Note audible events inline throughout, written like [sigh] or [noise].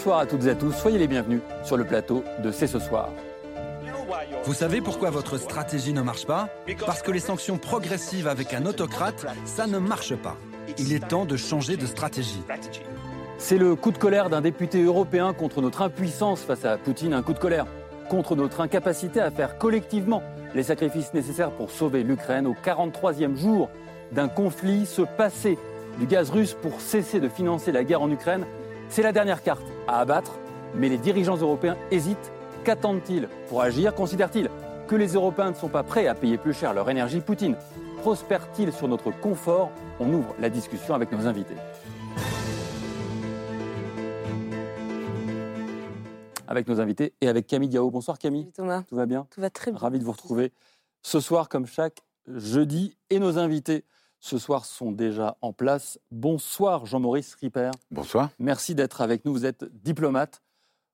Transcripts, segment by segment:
Bonsoir à toutes et à tous, soyez les bienvenus sur le plateau de C'est ce soir. Vous savez pourquoi votre stratégie ne marche pas? Parce que les sanctions progressives avec un autocrate, ça ne marche pas. Il est temps de changer de stratégie. C'est le coup de colère d'un député européen contre notre impuissance face à Poutine, un coup de colère contre notre incapacité à faire collectivement les sacrifices nécessaires pour sauver l'Ukraine au 43e jour d'un conflit, se passer du gaz russe pour cesser de financer la guerre en Ukraine, c'est la dernière carte à abattre, mais les dirigeants européens hésitent. Qu'attendent-ils pour agir Considèrent-ils que les Européens ne sont pas prêts à payer plus cher leur énergie? Poutine prospère-t-il sur notre confort? On ouvre la discussion avec nos invités. Avec nos invités et avec Camille Diao. Bonsoir Camille. Salut Thomas. Tout va bien? Tout va très bien. Ravi de vous retrouver ce soir comme chaque jeudi. Et nos invités ce soir sont déjà en place. Bonsoir Jean-Maurice Ripper. Bonsoir. Merci d'être avec nous. Vous êtes diplomate.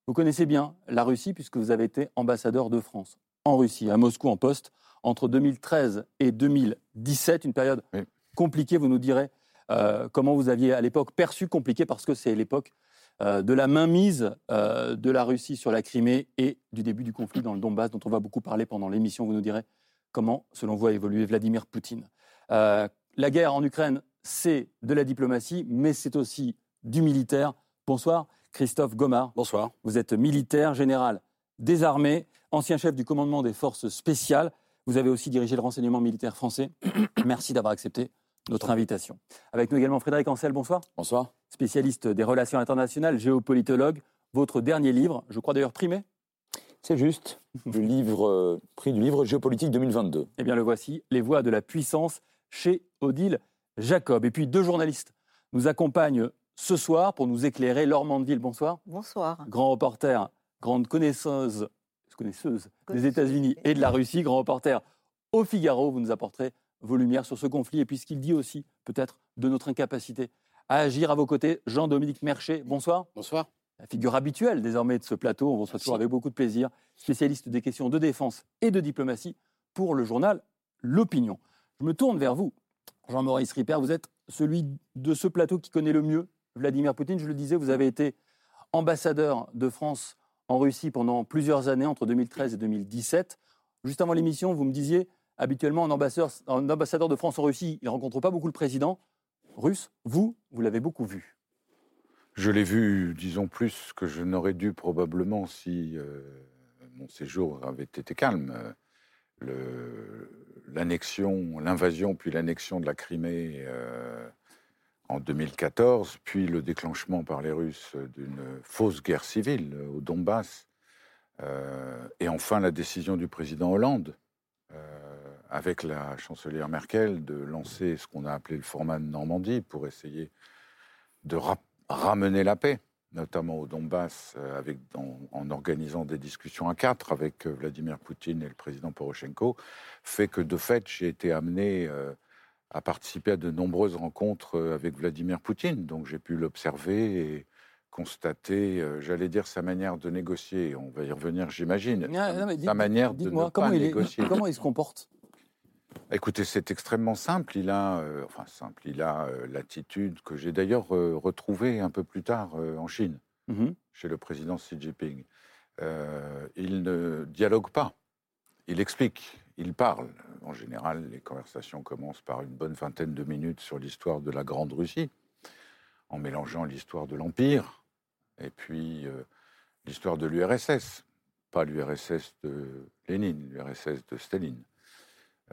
Vous connaissez bien la Russie puisque vous avez été ambassadeur de France en Russie, à Moscou en poste, entre 2013 et 2017, une période Oui. compliquée. Vous nous direz euh, comment vous aviez à l'époque perçu compliqué parce que c'est l'époque euh, de la mainmise euh, de la Russie sur la Crimée et du début du conflit dans le Donbass, dont on va beaucoup parler pendant l'émission. Vous nous direz comment, selon vous, a évolué Vladimir Poutine. Euh, la guerre en Ukraine, c'est de la diplomatie, mais c'est aussi du militaire. Bonsoir, Christophe Gomard. Bonsoir. Vous êtes militaire, général des armées, ancien chef du commandement des forces spéciales. Vous avez aussi dirigé le renseignement militaire français. [coughs] Merci d'avoir accepté notre invitation. Avec nous également Frédéric Ancel, bonsoir. Bonsoir. Spécialiste des relations internationales, géopolitologue. Votre dernier livre, je crois d'ailleurs primé, C'est juste. Le livre, euh, prix du livre Géopolitique 2022. eh bien le voici, Les voix de la puissance chez Odile Jacob. Et puis deux journalistes nous accompagnent ce soir pour nous éclairer. Laure Mandeville, bonsoir. Bonsoir. grand reporter, grande connaisseuse, connaisseuse des. États-Unis et de la Russie, grand reporter au Figaro. Vous nous apporterez vos lumières sur ce conflit et puis ce qu'il dit aussi, peut-être, de notre incapacité à agir à vos côtés. Jean-Dominique Merchet, bonsoir. Bonsoir. La figure habituelle désormais de ce plateau, on vous reçoit toujours avec beaucoup de plaisir, spécialiste des questions de défense et de diplomatie pour le journal L'Opinion. Je me tourne vers vous, Jean-Maurice Ripper, vous êtes celui de ce plateau qui connaît le mieux Vladimir Poutine. Je le disais, vous avez été ambassadeur de France en Russie pendant plusieurs années, entre 2013 et 2017. Juste avant l'émission, vous me disiez, habituellement, un ambassadeur, de France en Russie, il ne rencontre pas beaucoup le président russe. Vous, vous l'avez beaucoup vu. Je l'ai vu, disons, plus que je n'aurais dû probablement si euh, mon séjour avait été calme. L'invasion, puis l'annexion de la Crimée euh, en 2014, puis le déclenchement par les Russes d'une fausse guerre civile au Donbass, euh, et enfin la décision du président Hollande, euh, avec la chancelière Merkel, de lancer ce qu'on a appelé le format de Normandie pour essayer de ramener la paix, notamment au Donbass, euh, avec, en, en organisant des discussions à quatre avec euh, Vladimir Poutine et le président Poroshenko, fait que de fait, j'ai été amené euh, à participer à de nombreuses rencontres avec Vladimir Poutine. Donc j'ai pu l'observer et constater, euh, j'allais dire, sa manière de négocier. On va y revenir, j'imagine. Ah, sa manière de ne pas il est- négocier. comment il se comporte? Écoutez, c'est extrêmement simple. Il a, euh, enfin simple, il a euh, l'attitude que j'ai d'ailleurs euh, retrouvée un peu plus tard en Chine, Mhm. chez le président Xi Jinping. Il ne dialogue pas, il explique, il parle. En général, les conversations commencent par une bonne vingtaine de minutes sur l'histoire de la Grande Russie, en mélangeant l'histoire de l'Empire et puis l'histoire de l'URSS. Pas l'URSS de Lénine, l'URSS de Staline.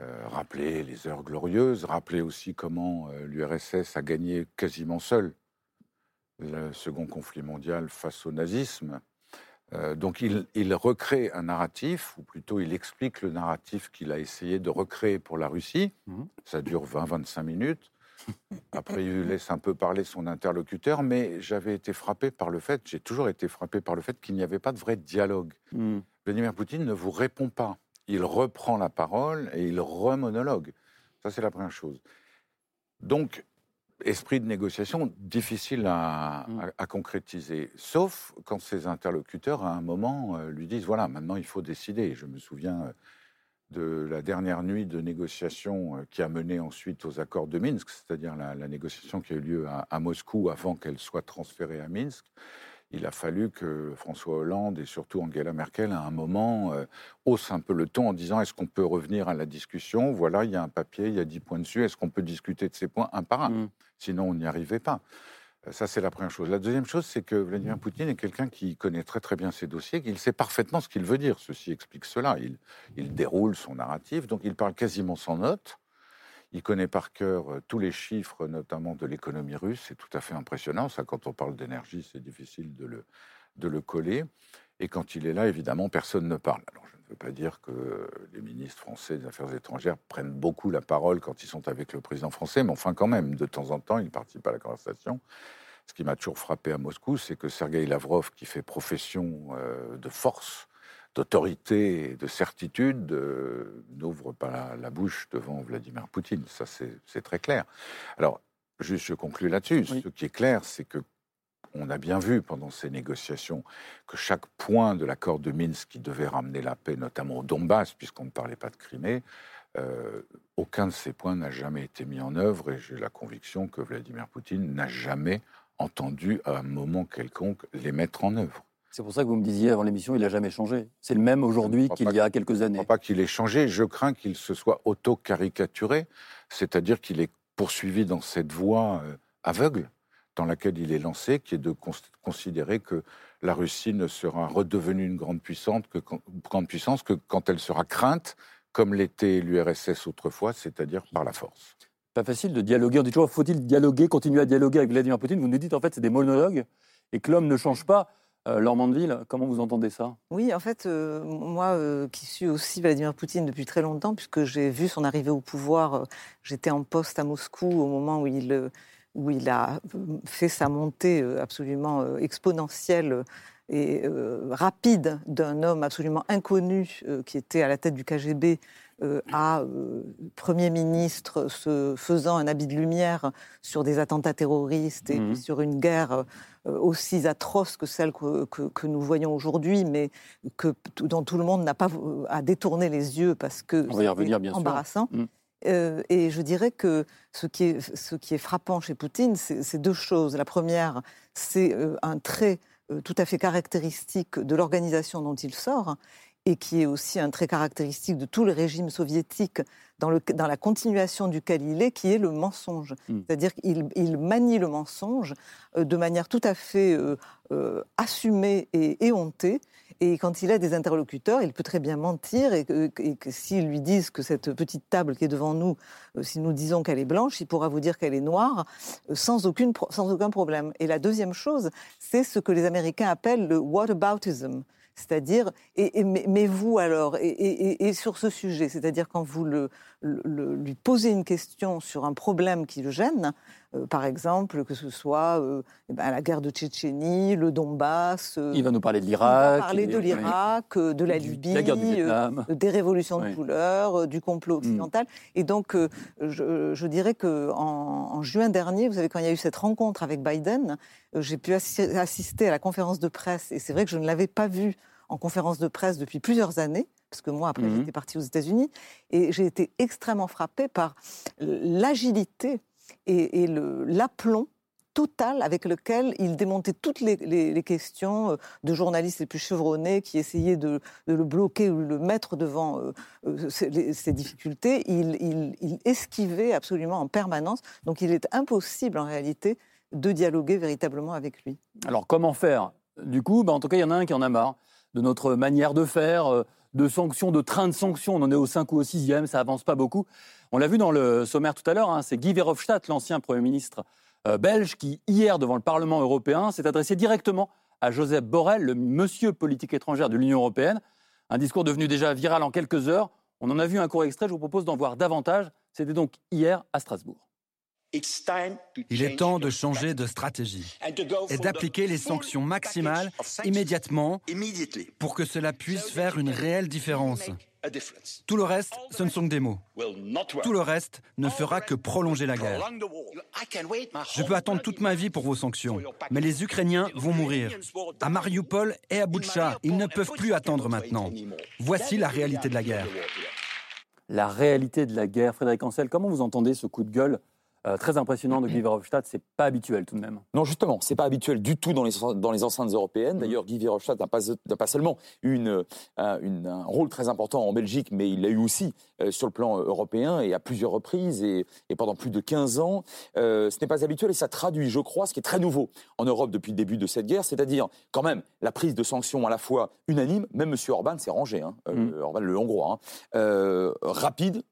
Euh, rappeler les heures glorieuses, rappeler aussi comment euh, l'URSS a gagné quasiment seul le second conflit mondial face au nazisme. Euh, donc il, il recrée un narratif, ou plutôt il explique le narratif qu'il a essayé de recréer pour la Russie. Mhm. Ça dure 20-25 minutes. Après, il laisse un peu parler son interlocuteur, mais j'avais été frappé par le fait, j'ai toujours été frappé par le fait qu'il n'y avait pas de vrai dialogue. Mm. Vladimir Poutine ne vous répond pas. Il reprend la parole et il remonologue. Ça, c'est la première chose. Donc, esprit de négociation difficile mm. à, concrétiser, sauf quand ses interlocuteurs, à un moment, euh, lui disent, voilà, maintenant il faut décider. Je me souviens euh, de la dernière nuit de négociation euh, qui a mené ensuite aux accords de Minsk, c'est-à-dire la, négociation qui a eu lieu à, Moscou avant qu'elle soit transférée à Minsk. Il a fallu que François Hollande et surtout Angela Merkel, à un moment, euh, haussent un peu le ton en disant est-ce qu'on peut revenir à la discussion? Voilà, il y a un papier, il y a dix points dessus, est-ce qu'on peut discuter de ces points un par un? Mmh. Sinon, on n'y arrivait pas. Ça, c'est la première chose. La deuxième chose, c'est que Vladimir Poutine est quelqu'un qui connaît très très bien ses dossiers, qu'il sait parfaitement ce qu'il veut dire. Ceci explique cela. Il, déroule son narratif, donc il parle quasiment sans notes. Il connaît par cœur euh, tous les chiffres, notamment de l'économie russe. C'est tout à fait impressionnant. Ça, quand on parle d'énergie, c'est difficile de le, de le coller. Et quand il est là, évidemment, personne ne parle. Alors, je ne veux pas dire que les ministres français des Affaires étrangères prennent beaucoup la parole quand ils sont avec le président français, mais enfin, quand même, de temps en temps, ils participent à la conversation. Ce qui m'a toujours frappé à Moscou, c'est que Sergei Lavrov, qui fait profession euh, de force, d'autorité et de certitude, euh, n'ouvre pas la, bouche devant Vladimir Poutine. Ça, c'est très clair. Alors, juste, je conclue là-dessus. Ce qui est clair, c'est que on a bien vu pendant ces négociations que chaque point de l'accord de Minsk qui devait ramener la paix, notamment au Donbass, puisqu'on ne parlait pas de Crimée, euh, aucun de ces points n'a jamais été mis en œuvre et j'ai la conviction que Vladimir Poutine n'a jamais entendu à un moment quelconque les mettre en œuvre. C'est pour ça que vous me disiez avant l'émission, il n'a jamais changé. C'est le même aujourd'hui qu'il y a quelques années. Je ne crois pas qu'il ait changé. Je crains qu'il se soit auto-caricaturé, c'est-à-dire qu'il est poursuivi dans cette voie euh, aveugle dans laquelle il est lancé, qui est de considérer que la Russie ne sera redevenue une grande puissance que, grande puissance que quand elle sera crainte, comme l'était l'URSS autrefois, c'est-à-dire par la force. Pas facile de dialoguer. On dit toujours, faut-il dialoguer, continuer à dialoguer avec Vladimir Poutine? Vous nous dites, en fait, c'est des monologues et que l'homme ne change pas. Euh, Mandeville, comment vous entendez ça? Oui, en fait, euh, moi euh, qui suis aussi Vladimir Poutine depuis très longtemps, puisque j'ai vu son arrivée au pouvoir, euh, j'étais en poste à Moscou au moment où il où il a fait sa montée absolument exponentielle et rapide d'un homme absolument inconnu qui était à la tête du KGB à Premier ministre se faisant un habit de lumière sur des attentats terroristes et mmh. sur une guerre aussi atroce que celle que, nous voyons aujourd'hui, mais que, dont tout le monde n'a pas à détourner les yeux parce que c'est embarrassant. Mmh. Euh, et je dirais que ce qui est, ce qui est frappant chez Poutine, c'est deux choses. La première, c'est euh, un trait euh, tout à fait caractéristique de l'organisation dont il sort et qui est aussi un trait caractéristique de tout le régime soviétique dans, le, dans la continuation duquel il est, qui est le mensonge. Hmm. C'est-à-dire qu'il il manie le mensonge de manière tout à fait assumée et éhontée. Et quand il a des interlocuteurs, il peut très bien mentir et que, s'ils lui disent que cette petite table qui est devant nous, euh, si nous disons qu'elle est blanche, il pourra vous dire qu'elle est noire euh, sans, aucune, sans aucun problème. Et la deuxième chose, c'est ce que les Américains appellent le whataboutism. C'est-à-dire, et, mais, vous alors, et, sur ce sujet, c'est-à-dire quand vous lui posez une question sur un problème qui le gêne, euh, par exemple, que ce soit euh, eh ben, la guerre de Tchétchénie, le Donbass. Euh, il va nous parler de l'Irak. parler de l'Irak, de la Libye, des révolutions de couleur, du complot hmm. occidental. Et donc, je, dirais que en, juin dernier, vous savez, quand il y a eu cette rencontre avec Biden, j'ai pu assister à la conférence de presse, et c'est vrai que je ne l'avais pas vu en conférence de presse depuis plusieurs années parce que moi, après, hmm. j'étais partie aux États-Unis, et j'ai été extrêmement frappée par l'agilité et, l'aplomb total avec lequel il démontait toutes les, questions euh, de journalistes les plus chevronnés qui essayaient de, le bloquer ou le mettre devant euh, euh, ces, difficultés. Il, esquivait absolument en permanence. Donc il est impossible en réalité de dialoguer véritablement avec lui. Alors comment faire? Du coup, bah, en tout cas, il y en a un qui en a marre de notre manière de faire, de sanctions, de train de sanctions. On en est au 5 ou au 6e, ça avance pas beaucoup. On l'a vu dans le sommaire tout à l'heure, hein, c'est Guy Verhofstadt, l'ancien Premier ministre euh, belge, qui, hier, devant le Parlement européen, s'est adressé directement à Joseph Borrell, le monsieur politique étrangère de l'Union européenne. Un discours devenu déjà viral en quelques heures. On en a vu un court extrait, je vous propose d'en voir davantage. C'était donc hier à Strasbourg. Il est temps de changer de stratégie et d'appliquer les sanctions maximales immédiatement pour que cela puisse faire une réelle différence. Tout le reste, ce ne sont que des mots. Tout le reste ne fera que prolonger la guerre. Je peux attendre toute ma vie pour vos sanctions, mais les Ukrainiens vont mourir. À Mariupol et à Boutcha, ils ne peuvent plus attendre maintenant. Voici la réalité de la guerre. La réalité de la guerre, Frédéric Ancel, comment vous entendez ce coup de gueule euh, très impressionnant de Guy Verhofstadt, c'est pas habituel tout de même. Non, justement, c'est pas habituel du tout dans les, dans les enceintes européennes. D'ailleurs, Guy Verhofstadt n'a pas, pas, seulement eu une, une, un rôle très important en Belgique, mais il l'a eu aussi euh, sur le plan euh, européen et à plusieurs reprises et, et pendant plus de 15 ans. Euh, ce n'est pas habituel et ça traduit, je crois, ce qui est très nouveau en Europe depuis le début de cette guerre, c'est-à-dire quand même la prise de sanctions à la fois unanime, même M. Orban s'est rangé, hein, mm. Orban le Hongrois, hein, rapide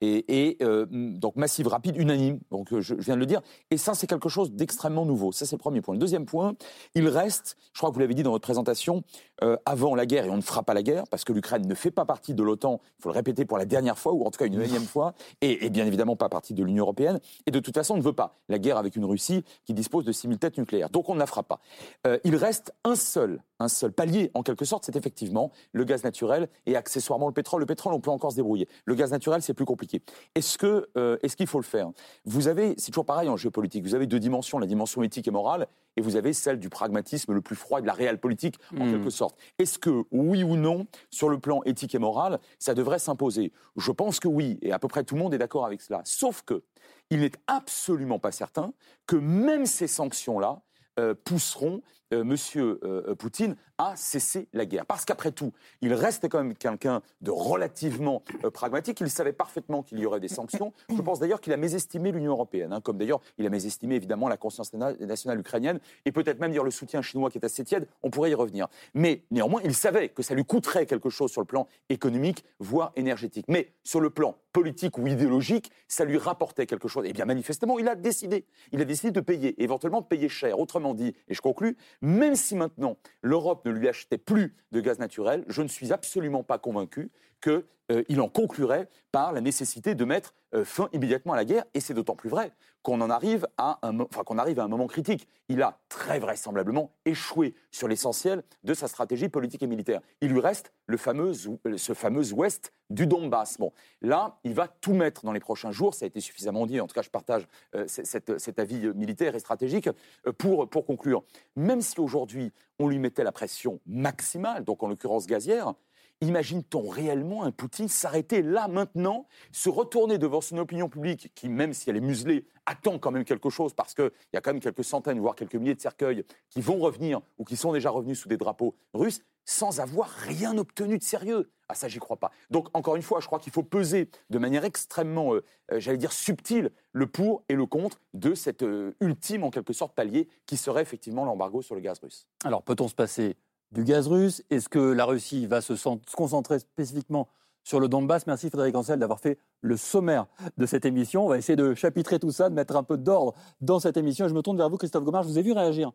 et, et donc massive, rapide, unanime. Donc je, je viens de le dire. Et ça, c'est quelque chose d'extrêmement nouveau. Ça, c'est le premier point. Le deuxième point, il reste, je crois que vous l'avez dit dans votre présentation, euh, avant la guerre, et on ne fera pas la guerre, parce que l'Ukraine ne fait pas partie de l'OTAN, il faut le répéter pour la dernière fois, ou en tout cas une énième fois, et, et, bien évidemment pas partie de l'Union européenne, et de toute façon, on ne veut pas la guerre avec une Russie qui dispose de 6000 têtes nucléaires. Donc on ne la fera pas. Euh, il reste un seul, un seul palier, en quelque sorte, c'est effectivement le gaz naturel et accessoirement le pétrole. Le pétrole, on peut encore se débrouiller. Le gaz naturel, c'est plus compliqué. Est-ce que, euh, est-ce qu'il faut le faire? Vous avez, c'est toujours pareil en géopolitique, vous avez deux dimensions, la dimension éthique et morale, et vous avez celle du pragmatisme le plus froid et de la réelle politique, en mmh. quelque sorte. Est-ce que, oui ou non, sur le plan éthique et moral, ça devrait s'imposer? Je pense que oui, et à peu près tout le monde est d'accord avec cela. Sauf que, il n'est absolument pas certain que même ces sanctions-là euh, pousseront euh, Monsieur euh, Poutine à cesser la guerre. Parce qu'après tout, il reste quand même quelqu'un de relativement pragmatique. Il savait parfaitement qu'il y aurait des sanctions. Je pense d'ailleurs qu'il a mésestimé l'Union européenne, hein, comme d'ailleurs il a mésestimé évidemment la conscience nationale ukrainienne et peut-être même dire le soutien chinois qui est assez tiède. On pourrait y revenir. Mais néanmoins, il savait que ça lui coûterait quelque chose sur le plan économique, voire énergétique. Mais sur le plan politique ou idéologique, ça lui rapportait quelque chose. Et eh bien manifestement, il a décidé. Il a décidé de payer, éventuellement de payer cher. Autrement dit, et je conclus, même si maintenant l'Europe ne lui achetait plus de gaz naturel, je ne suis absolument pas convaincu qu'il euh, en conclurait par la nécessité de mettre euh, fin immédiatement à la guerre. Et c'est d'autant plus vrai qu'on en arrive à un, enfin, qu'on arrive à un moment critique. Il a très vraisemblablement échoué sur l'essentiel de sa stratégie politique et militaire. Il lui reste le fameux, ce fameux ouest du Donbass. Bon, là, il va tout mettre dans les prochains jours. Ça a été suffisamment dit. En tout cas, je partage euh, cet, avis militaire et stratégique pour, pour conclure. Même si aujourd'hui on lui mettait la pression maximale, donc en l'occurrence gazière, Imagine-t-on réellement un Poutine s'arrêter là maintenant, se retourner devant son opinion publique, qui, même si elle est muselée, attend quand même quelque chose, parce qu'il y a quand même quelques centaines, voire quelques milliers de cercueils qui vont revenir ou qui sont déjà revenus sous des drapeaux russes, sans avoir rien obtenu de sérieux? Ah ça, j'y crois pas. Donc, encore une fois, je crois qu'il faut peser de manière extrêmement, euh, euh, j'allais dire, subtile, le pour et le contre de cet euh, ultime, en quelque sorte, palier qui serait effectivement l'embargo sur le gaz russe. Alors, peut-on se passer du gaz russe Est-ce que la Russie va se, concentrer spécifiquement sur le Donbass? Merci Frédéric Ancel d'avoir fait le sommaire de cette émission. On va essayer de chapitrer tout ça, de mettre un peu d'ordre dans cette émission. Je me tourne vers vous, Christophe Gomard. Je vous ai vu réagir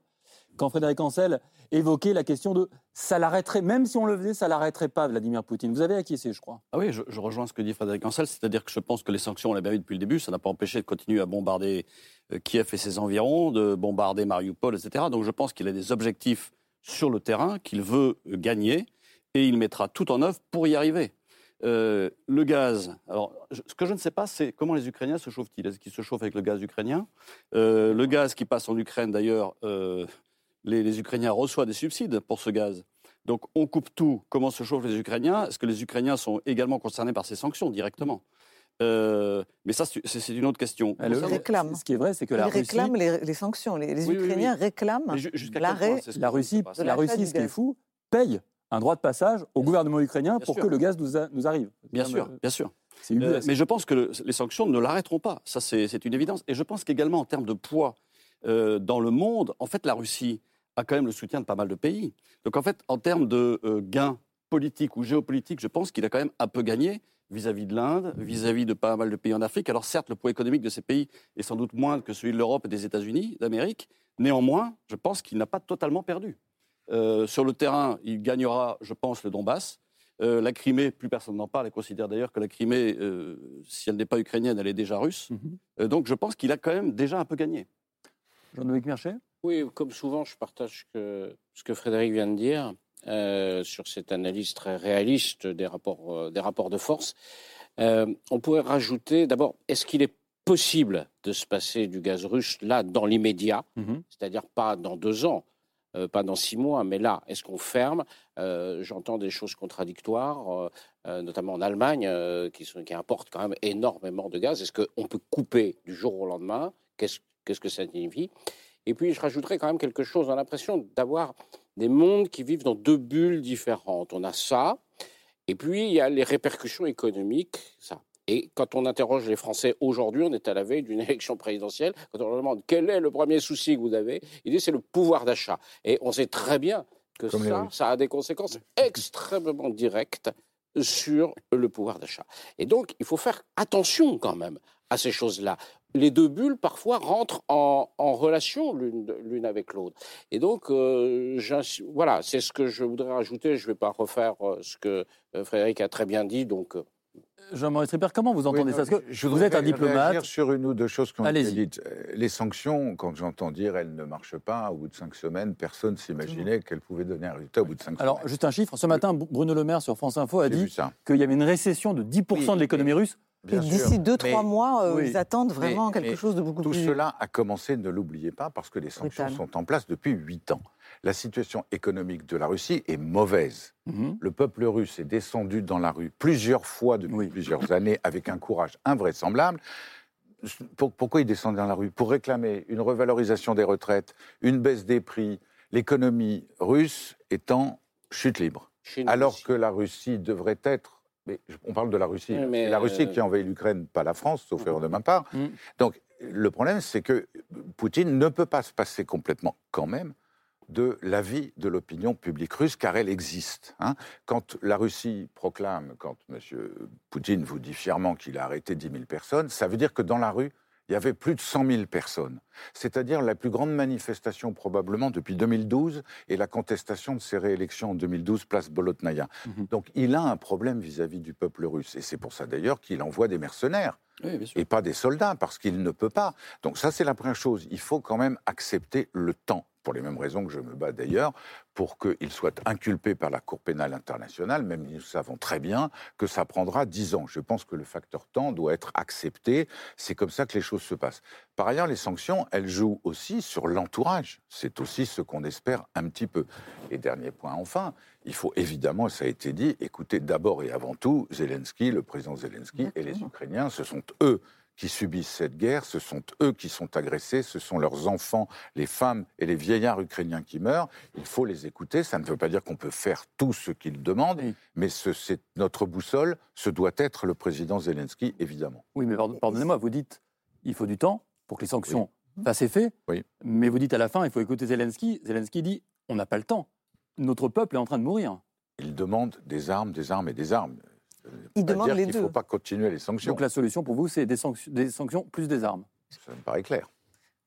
quand Frédéric Ancel évoquait la question de ça l'arrêterait, même si on le faisait, ça l'arrêterait pas, Vladimir Poutine. Vous avez acquiescé, je crois. Ah oui, je, rejoins ce que dit Frédéric Ancel, c'est-à-dire que je pense que les sanctions, on l'a bien vu depuis le début, ça n'a pas empêché de continuer à bombarder euh, Kiev et ses environs, de bombarder Mariupol, etc. Donc je pense qu'il a des objectifs sur le terrain qu'il veut gagner et il mettra tout en œuvre pour y arriver. Euh, le gaz, alors ce que je ne sais pas, c'est comment les Ukrainiens se chauffent-ils? Est-ce qu'ils se chauffent avec le gaz ukrainien? Euh, Le gaz qui passe en Ukraine, d'ailleurs, euh, les, Ukrainiens reçoivent des subsides pour ce gaz. Donc on coupe tout. Comment se chauffent les Ukrainiens? Est-ce que les Ukrainiens sont également concernés par ces sanctions directement? Mais ça, c'est une autre question. Ils réclament. Ce qui est vrai, c'est que la Russie... réclament les, sanctions. Les, Ukrainiens réclament l'arrêt. La Russie, la Russie ce qui est fou, paye un droit de passage au gouvernement ukrainien pour que le gaz nous, nous arrive. Bien sûr, bien sûr. Euh, mais je pense que les sanctions ne l'arrêteront pas. Ça, c'est une évidence. Et je pense qu'également, en termes de poids euh, dans le monde, en fait, la Russie a quand même le soutien de pas mal de pays. Donc, en fait, en termes de euh, gains politiques ou géopolitiques, je pense qu'il a quand même un peu gagné vis-à-vis de l'Inde, vis-à-vis de pas mal de pays en Afrique. Alors certes, le poids économique de ces pays est sans doute moindre que celui de l'Europe et des États-Unis d'Amérique. Néanmoins, je pense qu'il n'a pas totalement perdu. Euh, sur le terrain, il gagnera, je pense, le Donbass. Euh, la Crimée, plus personne n'en parle, elle considère d'ailleurs que la Crimée, euh, si elle n'est pas ukrainienne, elle est déjà russe. Mhm. donc je pense qu'il a quand même déjà un peu gagné. Jean-Noël Merchet Oui, comme souvent, je partage ce que Frédéric vient de dire sur cette analyse très réaliste des rapports, des rapports de force. on pourrait rajouter, d'abord, est-ce qu'il est possible de se passer du gaz russe là dans l'immédiat, mhm. c'est-à-dire pas dans deux ans, euh, pas dans six mois, mais là, est-ce qu'on ferme? Euh, J'entends des choses contradictoires, euh, notamment en Allemagne, qui, sont, qui importent quand même énormément de gaz. Est-ce qu'on peut couper du jour au lendemain? Qu'est-ce que ça signifie? Et puis, je rajouterais quand même quelque chose. A l'impression d'avoir des mondes qui vivent dans deux bulles différentes. On a ça, et puis il y a les répercussions économiques, ça. Et quand on interroge les Français aujourd'hui, on est à la veille d'une [laughs] élection présidentielle, quand on leur demande quel est le premier souci que vous avez, ils disent c'est le pouvoir d'achat. Et on sait très bien que ça, ça a des conséquences [laughs] extrêmement directes sur le pouvoir d'achat. Et donc, il faut faire attention quand même à ces choses-là. Les deux bulles, parfois, rentrent en, relation l'une avec l'autre. Et donc, euh, voilà, c'est ce que je voudrais rajouter. Je ne vais pas refaire euh, ce que euh, Frédéric a très bien dit, donc Jean-Maurice Ripper, comment vous entendez ça? Que je Vous êtes un diplomate. sur une ou deux choses ont été dites. Les sanctions, quand j'entends dire elles ne marchent pas, au bout de cinq semaines, personne ne s'imaginait qu'elles pouvaient donner un résultat au bout de cinq Alors, semaines. Alors, juste un chiffre. Ce matin, Bruno Le Maire sur France Info a dit qu'il y avait une récession de 10% de l'économie russe. D'ici 2-3 mois, euh, ils attendent vraiment quelque chose de beaucoup plus. Tout cela a commencé, ne l'oubliez pas, parce que les sanctions sont en place depuis 8 ans la situation économique de la Russie est mauvaise. Mhm. Le peuple russe est descendu dans la rue plusieurs fois depuis plusieurs [laughs] années avec un courage invraisemblable. pourquoi il descend dans la rue? Pour réclamer une revalorisation des retraites, une baisse des prix, l'économie russe est en chute libre. Alors que la Russie devrait être mais on parle de la Russie. C'est la Russie euh, qui a envahi l'Ukraine, pas la France, sauf erreur de ma part. Mm. Donc, le problème, c'est que Poutine ne peut pas se passer complètement, quand même, de l'avis de l'opinion publique russe, car elle existe. Hein. Quand la Russie proclame, quand M. Poutine vous dit fièrement qu'il a arrêté 10 000 personnes, ça veut dire que dans la rue, il y avait plus de 100 000 personnes. C'est-à-dire la plus grande manifestation probablement depuis 2012 et la contestation de ses réélections en 2012, place Bolotnaya. Mhm. Donc il a un problème vis-à-vis du peuple russe. Et c'est pour ça d'ailleurs qu'il envoie des mercenaires. et pas des soldats, parce qu'il ne peut pas. Donc ça, c'est la première chose. Il faut quand même accepter le temps pour les mêmes raisons que je me bats d'ailleurs, pour qu'il soit inculpé par la Cour pénale internationale, même nous savons très bien que ça prendra dix ans. Je pense que le facteur temps doit être accepté. C'est comme ça que les choses se passent. Par ailleurs, les sanctions, elles jouent aussi sur l'entourage. C'est aussi ce qu'on espère un petit peu. Et dernier point, enfin, il faut évidemment, ça a été dit, écouter d'abord et avant tout Zelensky, le président Zelensky et les Ukrainiens. Ce sont eux qui subissent cette guerre, ce sont eux qui sont agressés, ce sont leurs enfants, les femmes et les vieillards ukrainiens qui meurent. Il faut les écouter. Ça ne veut pas dire qu'on peut faire tout ce qu'ils demandent, mais c'est notre boussole. Ce doit être le président Zelensky, évidemment. Oui, mais pardonnez-moi, vous dites il faut du temps pour que les sanctions fassent effet, oui. mais vous dites à la fin il faut écouter Zelensky. Zelensky dit on n'a pas le temps. Notre peuple est en train de mourir. Il demande des armes, des armes et des armes. Il demande les deux. Il ne faut pas continuer les sanctions. Donc la solution pour vous, c'est des, sanctions, plus des armes. Ça me paraît clair.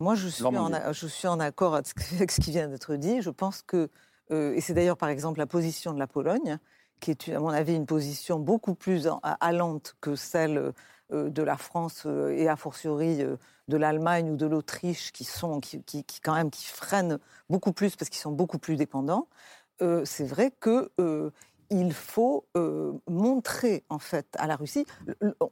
Moi, je suis, en, je suis en accord avec ce qui vient d'être dit. Je pense que, euh, et c'est d'ailleurs par exemple la position de la Pologne, qui est, à mon avis, une position beaucoup plus allante que celle euh, de la France euh, et a fortiori de l'Allemagne ou de l'Autriche, qui sont, qui, qui, quand même, qui freinent beaucoup plus parce qu'ils sont beaucoup plus dépendants. c'est vrai que il faut euh, montrer en fait à la Russie,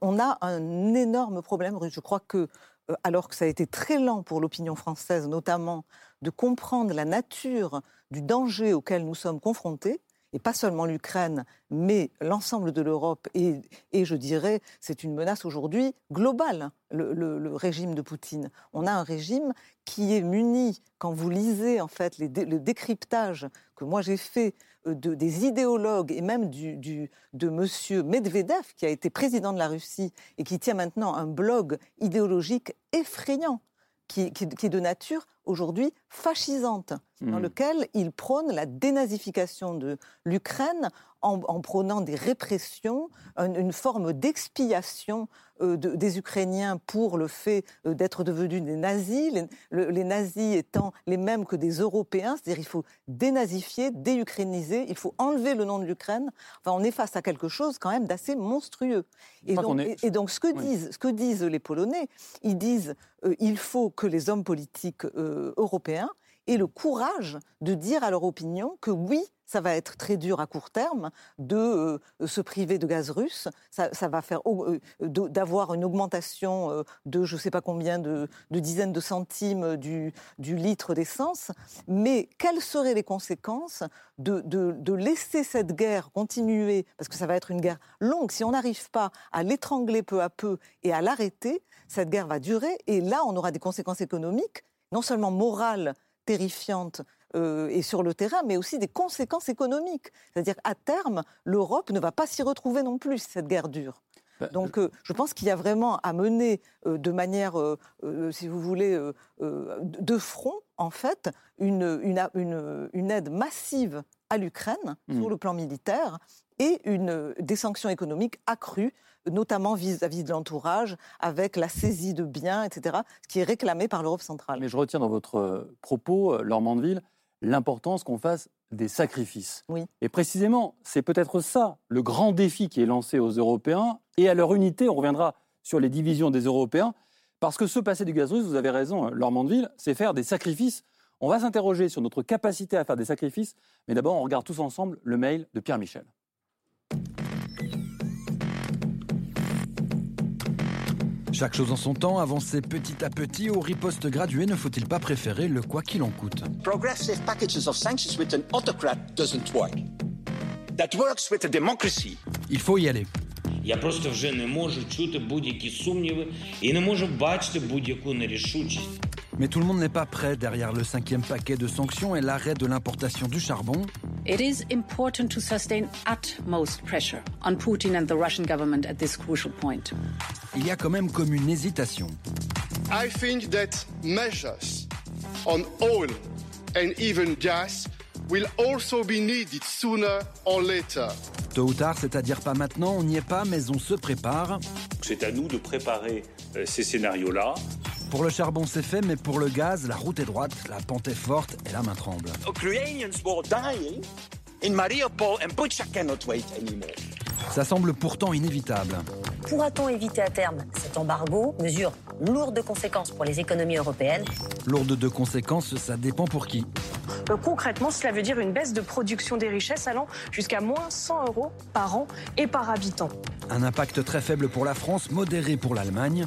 on a un énorme problème. Je crois que euh, alors que ça a été très lent pour l'opinion française, notamment, de comprendre la nature du danger auquel nous sommes confrontés, et pas seulement l'Ukraine, mais l'ensemble de l'Europe. Et, je dirais, c'est une menace aujourd'hui globale, le, régime de Poutine. On a un régime qui est muni, quand vous lisez en fait le décryptage que moi j'ai fait de, des idéologues et même de M. Medvedev, qui a été président de la Russie et qui tient maintenant un blog idéologique effrayant, qui est de nature aujourd'hui fascisante, dans mmh. lequel il prône la dénazification de l'Ukraine en, prônant des répressions, une, forme d'expiation euh, des Ukrainiens pour le fait euh, d'être devenus des nazis, les, nazis étant les mêmes que des Européens, c'est-à-dire il faut dénazifier, déukrainiser, il faut enlever le nom de l'Ukraine. Enfin, on est face à quelque chose quand même d'assez monstrueux. Et donc, ce, que disent, ce que disent les Polonais, ils disent euh, il faut que les hommes politiques européens aient le courage de dire à leur opinion que oui, ça va être très dur à court terme de euh, se priver de gaz russe. Ça, va faire euh, d'avoir une augmentation euh, de je ne sais pas combien de, dizaines de centimes du, litre d'essence. Mais quelles seraient les conséquences de, laisser cette guerre continuer? Parce que ça va être une guerre longue. Si on n'arrive pas à l'étrangler peu à peu et à l'arrêter, cette guerre va durer. Et là, on aura des conséquences économiques, non seulement morales, terrifiantes euh, et sur le terrain, mais aussi des conséquences économiques. C'est-à-dire qu'à terme, l'Europe ne va pas s'y retrouver non plus, cette guerre dure. Bah, Donc euh, je pense qu'il y a vraiment à mener euh, de manière, si vous voulez, de front, en fait, une, une, une, aide massive à l'Ukraine mmh. sur le plan militaire et une, des sanctions économiques accrues notamment vis-à-vis de l'entourage, avec la saisie de biens, etc., ce qui est réclamé par l'Europe centrale. Mais je retiens dans votre propos, Laure Mandeville, l'importance qu'on fasse des sacrifices. Oui. Et précisément, c'est peut-être ça le grand défi qui est lancé aux Européens et à leur unité. On reviendra sur les divisions des Européens. Parce que se passer du gaz russe, vous avez raison, hein, Laure Mandeville, c'est faire des sacrifices. On va s'interroger sur notre capacité à faire des sacrifices, mais d'abord on regarde tous ensemble le mail de Pierre Michel. Chaque chose en son temps, avancer petit à petit au riposte gradué, ne faut-il pas préférer le quoi qu'il en coûte Progressive packages of sanctions with an autocrat doesn't work. That works with a democracy. Il faut y aller. Я просто вже не можу чути будь-які сумніви і не можу бачити будь-яку нерішучість. Mais tout le monde n'est pas prêt derrière le cinquième paquet de sanctions et l'arrêt de l'importation du charbon. It is important to sustain utmost pressure on Putin and the Russian government at this crucial point. Il y a quand même comme une hésitation. I think that measures on oil and even gas will also be needed sooner or later. Tôt ou tard, c'est-à-dire pas maintenant, on n'y est pas, mais on se prépare. C'est à nous de préparer euh, ces scénarios-là. Pour le charbon, c'est fait, mais pour le gaz, la route est droite, la pente est forte et la main tremble. Ça semble pourtant inévitable. Pourra-t-on éviter à terme cet embargo? Mesure lourde de conséquences pour les économies européennes. Lourde de conséquences, ça dépend pour qui. Euh, concrètement, cela veut dire une baisse de production des richesses allant jusqu'à moins 100 euros par an et par habitant. Un impact très faible pour la France, modéré pour l'Allemagne.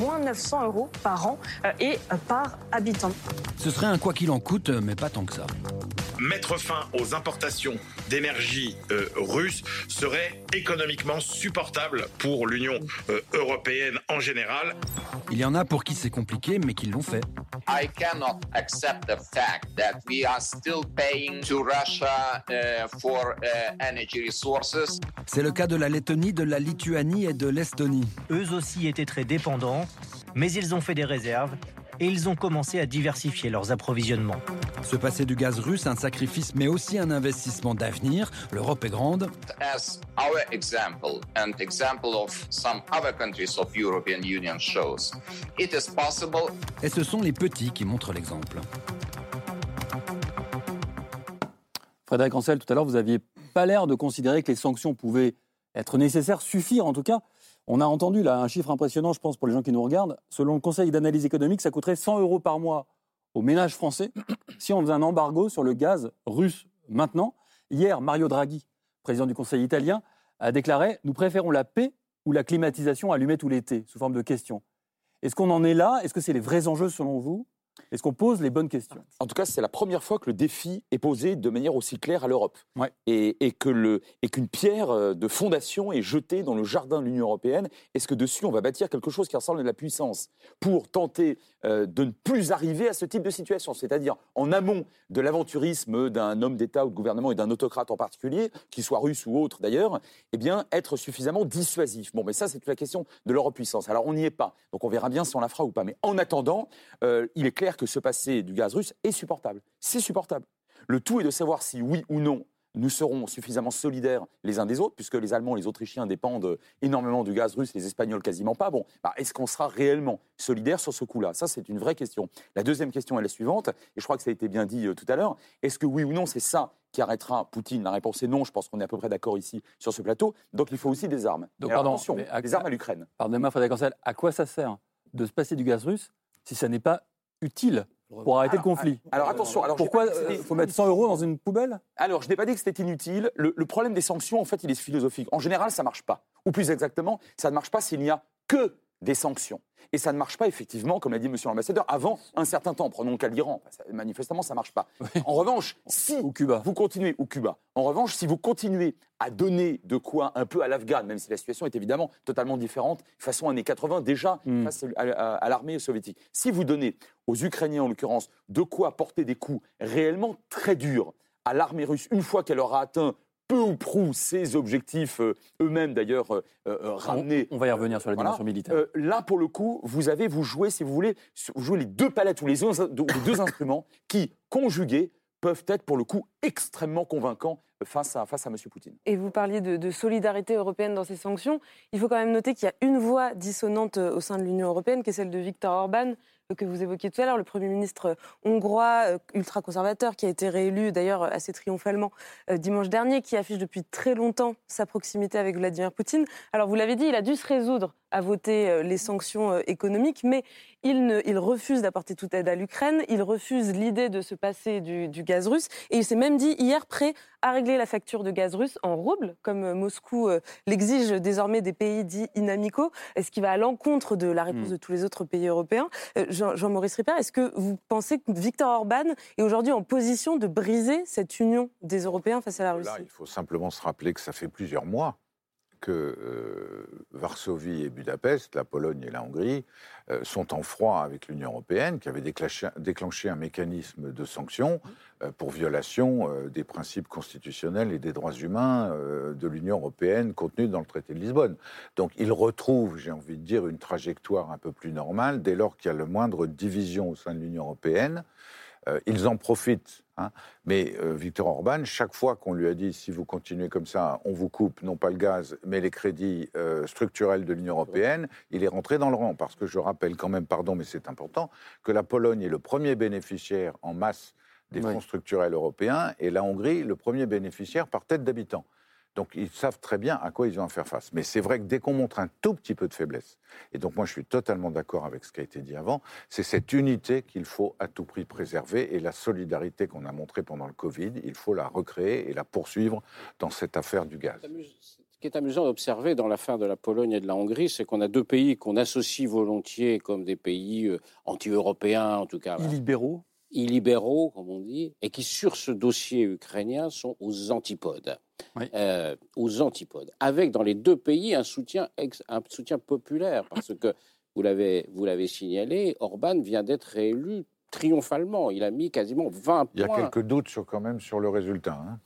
Moins 900 euros par an euh, et euh, par habitant. Ce serait un quoi qu'il en coûte, mais pas tant que ça. Mettre fin aux importations d'énergie russe serait économiquement supportable pour l'Union européenne en général. Il y en a pour qui c'est compliqué, mais qui l'ont fait. I cannot accept the fact that we are still paying to Russia uh, for uh, energy resources. C'est le cas de la Lettonie, de la Lituanie et de l'Estonie. Eux aussi étaient très dépendants, mais ils ont fait des réserves et ils ont commencé à diversifier leurs approvisionnements. Se passer du gaz russe, un sacrifice, mais aussi un investissement d'avenir. L'Europe est grande. As our example and example of some other countries of European Union shows, it is possible. Et ce sont les petits qui montrent l'exemple. Frédéric Ancel, tout à l'heure, vous aviez pas l'air de considérer que les sanctions pouvaient être nécessaires, suffire en tout cas on a entendu là un chiffre impressionnant, je pense, pour les gens qui nous regardent. Selon le Conseil d'analyse économique, ça coûterait 100 euros par mois aux ménages français [clears throat] si on faisait un embargo sur le gaz russe maintenant. Hier, Mario Draghi, président du Conseil italien, a déclaré Nous préférons la paix ou la climatisation allumée tout l'été, sous forme de question. Est-ce qu'on en est là? Est-ce que c'est les vrais enjeux selon vous? Est-ce qu'on pose les bonnes questions? En tout cas, c'est la première fois que le défi est posé de manière aussi claire à l'Europe. Et, et qu'une pierre euh, de fondation est jetée dans le jardin de l'Union européenne. Est-ce que dessus, on va bâtir quelque chose qui ressemble à de la puissance pour tenter euh, de ne plus arriver à ce type de situation? C'est-à-dire en amont de l'aventurisme d'un homme d'État ou de gouvernement et d'un autocrate en particulier, qu'il soit russe ou autre d'ailleurs, eh bien, être suffisamment dissuasif. Bon, mais ça, c'est toute la question de l'Europe puissance. Alors, on n'y est pas. Donc, on verra bien si on la fera ou pas. Mais en attendant, euh, il est clair que se passer du gaz russe est supportable. C'est supportable. Le tout est de savoir si oui ou non nous serons suffisamment solidaires les uns des autres, puisque les Allemands, les Autrichiens dépendent énormément du gaz russe, les Espagnols quasiment pas. Bon, bah, est-ce qu'on sera réellement solidaires sur ce coup-là? Ça, c'est une vraie question. La deuxième question est la suivante, et je crois que ça a été bien dit euh, tout à l'heure. Est-ce que oui ou non, c'est ça qui arrêtera Poutine? La réponse est non. Je pense qu'on est à peu près d'accord ici sur ce plateau. Donc, il faut aussi des armes. Donc, pardon, attention, des armes à l'Ukraine. Pardonnez-moi, Frédéric Ancel, à quoi ça sert de se passer du gaz russe si ça n'est pas utile pour arrêter le conflit. Alors attention, alors pourquoi il faut mettre 100 euros dans une poubelle? Alors je n'ai pas dit que c'était inutile. Le, le, problème des sanctions, en fait, il est philosophique. En général, ça marche pas. Ou plus exactement, ça ne marche pas s'il n'y a que des sanctions. Et ça ne marche pas, effectivement, comme l'a dit Monsieur l'ambassadeur, avant un certain temps. Prenons le cas de l'Iran. Manifestement, ça ne marche pas. En revanche, si Cuba. vous continuez, ou Cuba, en revanche, si vous continuez à donner de quoi un peu à l'Afghan, même si la situation est évidemment totalement différente, façon années 80 déjà, Hmm. face à, à- à l'armée soviétique, si vous donnez aux Ukrainiens, en l'occurrence, de quoi porter des coups réellement très durs à l'armée russe, une fois qu'elle aura atteint peu ou prou ses objectifs, euh, eux-mêmes d'ailleurs euh, euh, ramenés. On va y revenir sur la Voilà. dimension militaire. Euh, là, pour le coup, vous avez, vous jouez, si vous voulez, vous jouez les deux palettes ou les, deux- les [laughs] deux instruments qui, conjugués, peuvent être pour le coup extrêmement convaincants face à, face M. Poutine. Et vous parliez de, solidarité européenne dans ces sanctions. Il faut quand même noter qu'il y a une voix dissonante euh, au sein de l'Union européenne, qui est celle de Viktor Orban, euh, que vous évoquiez tout à l'heure, le Premier ministre euh, hongrois, ultra-conservateur, qui a été réélu d'ailleurs assez triomphalement dimanche dernier, qui affiche depuis très longtemps sa proximité avec Vladimir Poutine. Alors vous l'avez dit, il a dû se résoudre à voter les sanctions économiques, mais il refuse d'apporter toute aide à l'Ukraine, il refuse l'idée de se passer du, du gaz russe, et il s'est même dit hier prêt à régler la facture de gaz russe en roubles, comme euh, Moscou euh, l'exige désormais des pays dits inamicaux, ce qui va à l'encontre de la réponse Mm. de tous les autres pays européens? Euh, Jean- Jean-Maurice Ripper, est-ce que vous pensez que Viktor Orban est aujourd'hui en position de briser cette union des Européens face à la Russie Là, il faut simplement se rappeler que ça fait plusieurs mois que euh, Varsovie et Budapest, la Pologne et la Hongrie, euh, sont en froid avec l'Union européenne, qui avait déclenché, un mécanisme de sanctions euh, pour violation des principes constitutionnels et des droits humains de l'Union européenne contenus dans le traité de Lisbonne. Donc ils retrouvent, j'ai envie de dire, une trajectoire un peu plus normale dès lors qu'il y a le moindre division au sein de l'Union européenne. Ils en profitent. Hein. Mais euh, Victor Orban, chaque fois qu'on lui a dit si vous continuez comme ça, on vous coupe non pas le gaz, mais les crédits euh, structurels de l'Union européenne, il est rentré dans le rang. Parce que je rappelle quand même, pardon, mais c'est important, que la Pologne est le premier bénéficiaire en masse des fonds structurels européens et la Hongrie le premier bénéficiaire par tête d'habitant. Donc ils savent très bien à quoi ils ont à faire face. Mais c'est vrai que dès qu'on montre un tout petit peu de faiblesse, et donc moi je suis totalement d'accord avec ce qui a été dit avant, c'est cette unité qu'il faut à tout prix préserver et la solidarité qu'on a montrée pendant le Covid, il faut la recréer et la poursuivre dans cette affaire du gaz. Ce qui est amusant d'observer dans l'affaire de la Pologne et de la Hongrie, c'est qu'on a deux pays qu'on associe volontiers comme des pays euh, anti-européens, en tout cas. Illibéraux illibéraux, comme on dit, et qui, sur ce dossier ukrainien, sont aux antipodes. Euh, aux antipodes. Avec, dans les deux pays, un soutien, ex- un soutien populaire. Parce que, vous l'avez vous l'avez signalé, Orban vient d'être réélu triomphalement. Il a mis quasiment 20 Il y a points. quelques doutes sur, quand même sur le résultat. hein.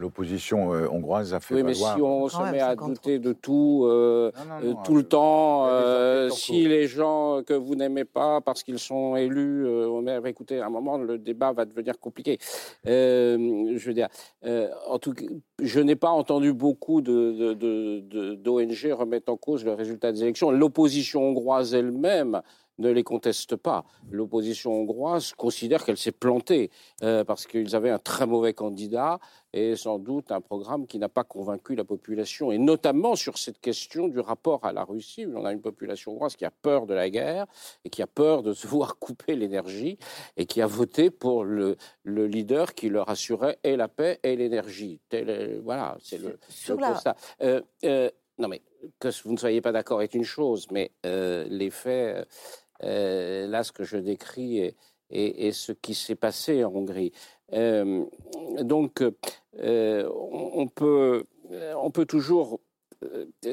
L'opposition euh, hongroise a fait Oui, mais valoir... si on se met à douter de tout, euh, euh, tout le temps, euh, si les gens que vous n'aimez pas parce qu'ils sont élus, euh, on met, écoutez, à un moment, le débat va devenir compliqué. Euh, je veux dire, euh, en tout cas, je n'ai pas entendu beaucoup de, de- de- de- d'ONG remettre en cause le résultat des élections. L'opposition hongroise elle-même ne les conteste pas. L'opposition hongroise considère qu'elle s'est plantée euh, parce qu'ils avaient un très mauvais candidat et sans doute un programme qui n'a pas convaincu la population, et notamment sur cette question du rapport à la Russie, où on a une population hongroise qui a peur de la guerre et qui a peur de [laughs] se voir couper l'énergie et qui a voté pour le, le leader qui leur assurait et la paix et l'énergie. Voilà, c'est le, Sur le la- constat. Euh, euh, non mais que vous ne soyez pas d'accord est une chose, mais euh, les faits, euh, là, ce que je décris est, ce qui s'est passé en Hongrie. Euh, donc, euh, on, peut, on peut toujours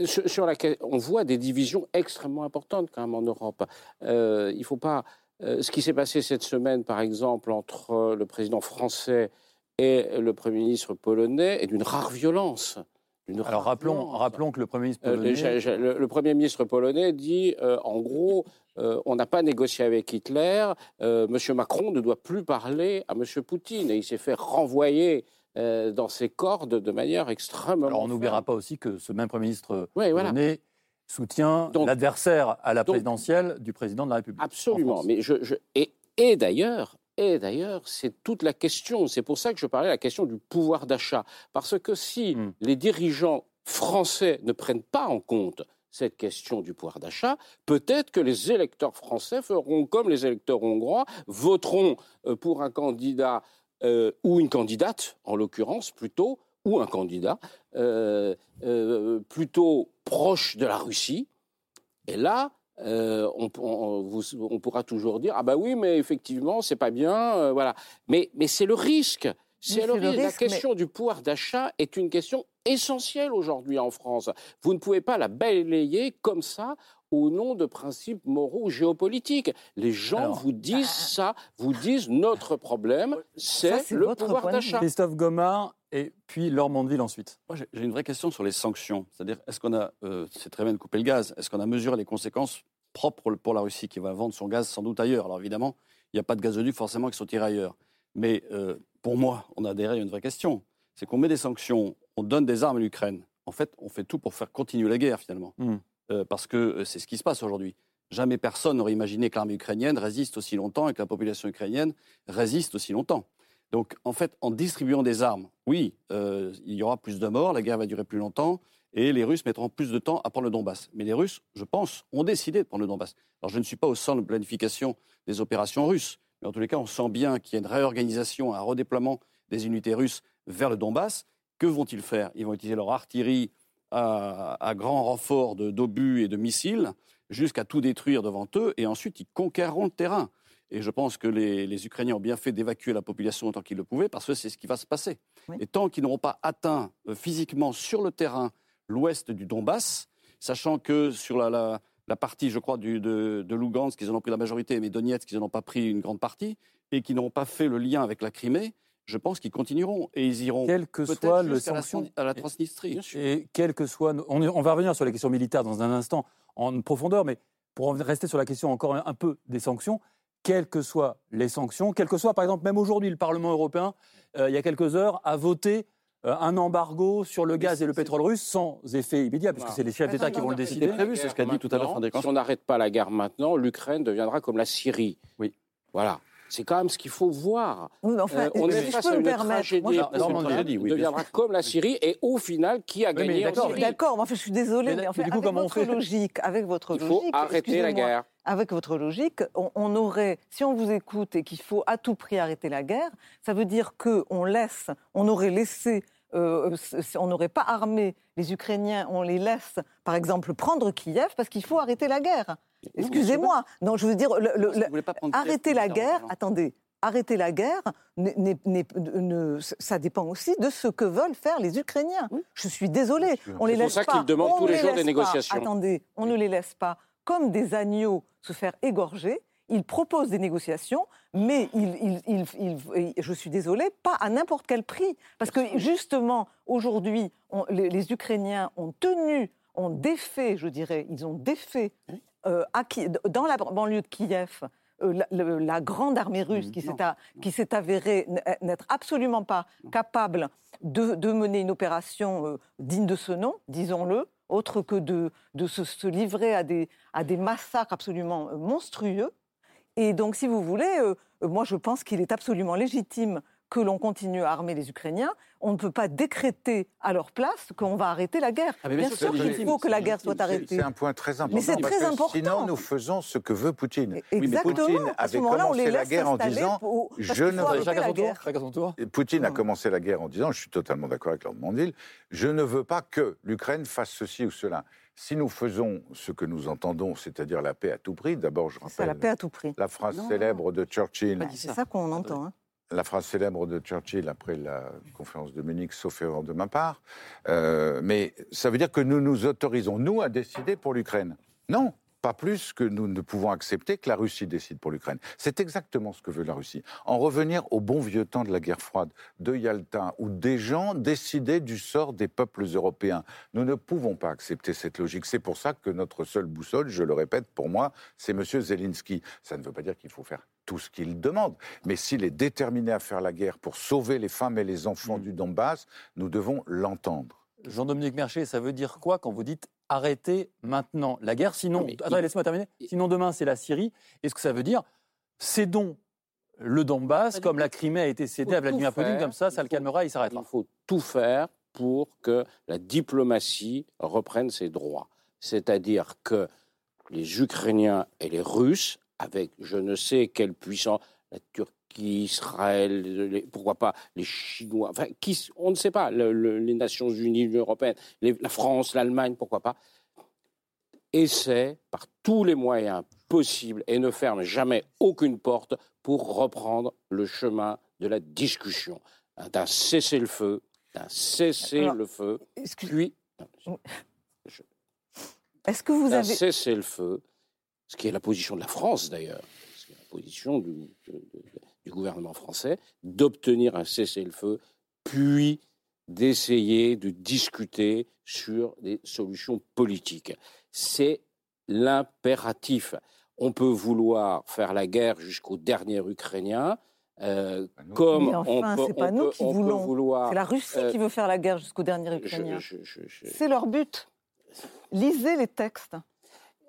sur, laquelle on voit des divisions extrêmement importantes quand même en Europe. Euh, il faut pas. ce qui s'est passé cette semaine, par exemple, entre le président français et le premier ministre polonais est d'une rare violence. Alors rappelons, rappelons que le Premier ministre polonais... le, Premier ministre polonais dit, en gros, on n'a pas négocié avec Hitler, M. Macron ne doit plus parler à M. Poutine. Et il s'est fait renvoyer dans ses cordes de manière extrêmement... Alors on n'oubliera pas aussi que ce même Premier ministre polonais soutient l'adversaire à la présidentielle du président de la République. Absolument. Mais je, et, et d'ailleurs, et d'ailleurs, c'est toute la question. C'est pour ça que je parlais de la question du pouvoir d'achat. Parce que si hmm. les dirigeants français ne prennent pas en compte cette question du pouvoir d'achat, peut-être que les électeurs français feront comme les électeurs hongrois, voteront euh, pour un candidat euh, ou une candidate, en l'occurrence plutôt, ou un candidat euh, plutôt proche de la Russie. Et là, euh, on, pourra toujours dire ah bah oui mais effectivement c'est pas bien euh, voilà mais mais c'est le risque c'est le, risque. La question du pouvoir d'achat est une question essentielle aujourd'hui en France. Vous ne pouvez pas la balayer comme ça au nom de principes moraux géopolitiques. Les gens vous disent ça, vous disent notre problème, c'est le pouvoir d'achat. Christophe Gomard et puis Laure Mondeville ensuite. j'ai une vraie question sur les sanctions. C'est-à-dire, est-ce qu'on a, euh, c'est très bien de couper le gaz, est-ce qu'on a mesuré les conséquences propre pour la Russie qui va vendre son gaz sans doute ailleurs? Alors évidemment, il n'y a pas de gazoduc forcément qui sont tirés ailleurs. Mais euh, pour moi, on a derrière une vraie question. C'est qu'on met des sanctions, on donne des armes à l'Ukraine. En fait, on fait tout pour faire continuer la guerre finalement. Hmm. Euh, parce que euh, c'est ce qui se passe aujourd'hui. Jamais personne n'aurait imaginé que l'armée ukrainienne résiste aussi longtemps et que la population ukrainienne résiste aussi longtemps. Donc, en fait, en distribuant des armes, oui, il y aura plus de morts, la guerre va durer plus longtemps, et les Russes mettront plus de temps à prendre le Donbass. Mais les Russes, je pense, ont décidé de prendre le Donbass. Alors je ne suis pas au centre de planification des opérations russes, mais en tous les cas, on sent bien qu'il y a une réorganisation, un redéploiement des unités russes vers le Donbass. Que vont-ils faire? Ils vont utiliser leur artillerie à, grand renfort d'obus et de missiles jusqu'à tout détruire devant eux, et ensuite ils conquerront le terrain. Et je pense que les, Ukrainiens ont bien fait d'évacuer la population autant qu'ils le pouvaient, parce que c'est ce qui va se passer. Et tant qu'ils n'auront pas atteint euh, physiquement sur le terrain l'ouest du Donbass, sachant que sur la, partie, je crois, du, de, de Lugansk, qu'ils en ont pris la majorité, mais Donetsk, qu'ils n'en ont pas pris une grande partie, et qui n'ont pas fait le lien avec la Crimée, je pense qu'ils continueront et ils iront quel que soit le à la Transnistrie. Et quel que soit, on, on, va revenir sur la question militaire dans un instant en profondeur, mais pour rester sur la question encore un, peu des sanctions, quelles que soient les sanctions, quel que soit, par exemple, même aujourd'hui, le Parlement européen, euh, il y a quelques heures, a voté euh, un embargo sur le gaz et le pétrole russe sans effet immédiat, puisque c'est les chefs d'État qui vont le décider. prévu, c'est ce qu'a dit tout à l'heure Si on n'arrête pas la guerre maintenant, l'Ukraine deviendra comme la Syrie. Oui. Voilà. C'est quand même ce qu'il faut voir. enfin, euh, on est face à une tragédie. deviendra comme la Syrie et au final, qui a gagné D'accord, mais enfin, je suis désolé, mais, en fait, avec votre logique, avec votre Il faut arrêter la guerre. Avec votre logique, on, aurait, si on vous écoute et qu'il faut à tout prix arrêter la guerre, ça veut dire que on laisse, on aurait laissé euh, on n'aurait pas armé les Ukrainiens, on les laisse, par exemple, prendre Kiev parce qu'il faut arrêter la guerre. Excusez-moi. Non, je veux dire, arrêter la guerre. Attendez, arrêter la guerre, ça dépend aussi de ce que veulent faire les Ukrainiens. Je suis désolée. On les laisse pas. C'est pour ça qu'ils demandent tous les jours des négociations. Attendez, on ne les laisse pas comme des agneaux se faire égorger il propose des négociations, mais je suis désolée, pas à n'importe quel prix. Parce que justement, aujourd'hui, les, Ukrainiens ont tenu, ont défait, je dirais, ils ont défait euh, dans la banlieue de Kiev. Euh, la, grande armée russe qui s'est avérée n'être absolument pas capable de, mener une opération euh, digne de ce nom, disons-le, autre que de, se, livrer à des, à des massacres absolument monstrueux. Et donc, si vous voulez, euh, moi je pense qu'il est absolument légitime que l'on continue à armer les Ukrainiens. On ne peut pas décréter à leur place qu'on va arrêter la guerre. Ah, bien, sûr qu'il faut que la guerre soit arrêtée. C'est un point très important. Mais c'est très important. Sinon, nous faisons ce que veut Poutine. Exactement. Poutine avait commencé la guerre en disant je ne veux Poutine a commencé la guerre en disant, je suis totalement d'accord avec Lord Mandil, je ne veux pas que l'Ukraine fasse ceci ou cela. Si nous faisons ce que nous entendons, c'est-à-dire la paix à tout prix, d'abord je rappelle la, paix à tout prix. la phrase célèbre de Churchill. C'est ça qu'on entend. Hein. La phrase célèbre de Churchill après la conférence de Munich, sauf erreur de ma part. Euh, mais ça veut dire que nous nous autorisons, nous, à décider pour l'Ukraine. Non, pas plus que nous ne pouvons accepter que la Russie décide pour l'Ukraine. C'est exactement ce que veut la Russie. En revenir au bon vieux temps de la guerre froide, de Yalta, où des gens décidaient du sort des peuples européens. Nous ne pouvons pas accepter cette logique. C'est pour ça que notre seule boussole, je le répète, pour moi, c'est M. Zelensky. Ça ne veut pas dire qu'il faut faire tout ce qu'il demande. Mais s'il est déterminé à faire la guerre pour sauver les femmes et les enfants mm. du Donbass, nous devons l'entendre. Jean-Dominique Mercher, ça veut dire quoi quand vous dites arrêter maintenant la guerre Sinon, attendez, laisse-moi terminer. Sinon, demain, c'est la Syrie. Est-ce que ça veut dire cédons le Donbass comme la Crimée a été cédée à Vladimir Poutine, comme ça, ça le calmera, il s'arrêtera Il faut tout faire pour que la diplomatie reprenne ses droits. C'est-à-dire que les Ukrainiens et les Russes, avec je ne sais quelle puissance, la Turquie, Israël, pourquoi pas les Chinois, enfin, qui, on ne sait pas, les Nations Unies, l'Union Européenne, la France, l'Allemagne, pourquoi pas, essaient par tous les moyens possibles et ne ferment jamais aucune porte pour reprendre le chemin de la discussion, d'un cessez-le-feu, d'un cessez-le-feu, puis... Est-ce que vous avez... cessez-le-feu, ce qui est la position de la France d'ailleurs, ce qui est la position du, gouvernement français d'obtenir un cessez-le-feu, puis d'essayer de discuter sur des solutions politiques. C'est l'impératif. On peut vouloir faire la guerre jusqu'au dernier Ukrainien. Euh, comme Mais enfin, on peut, pas nous qui voulons. Vouloir, c'est la Russie euh, qui veut faire la guerre jusqu'au dernier Ukrainien. C'est leur but. Lisez les textes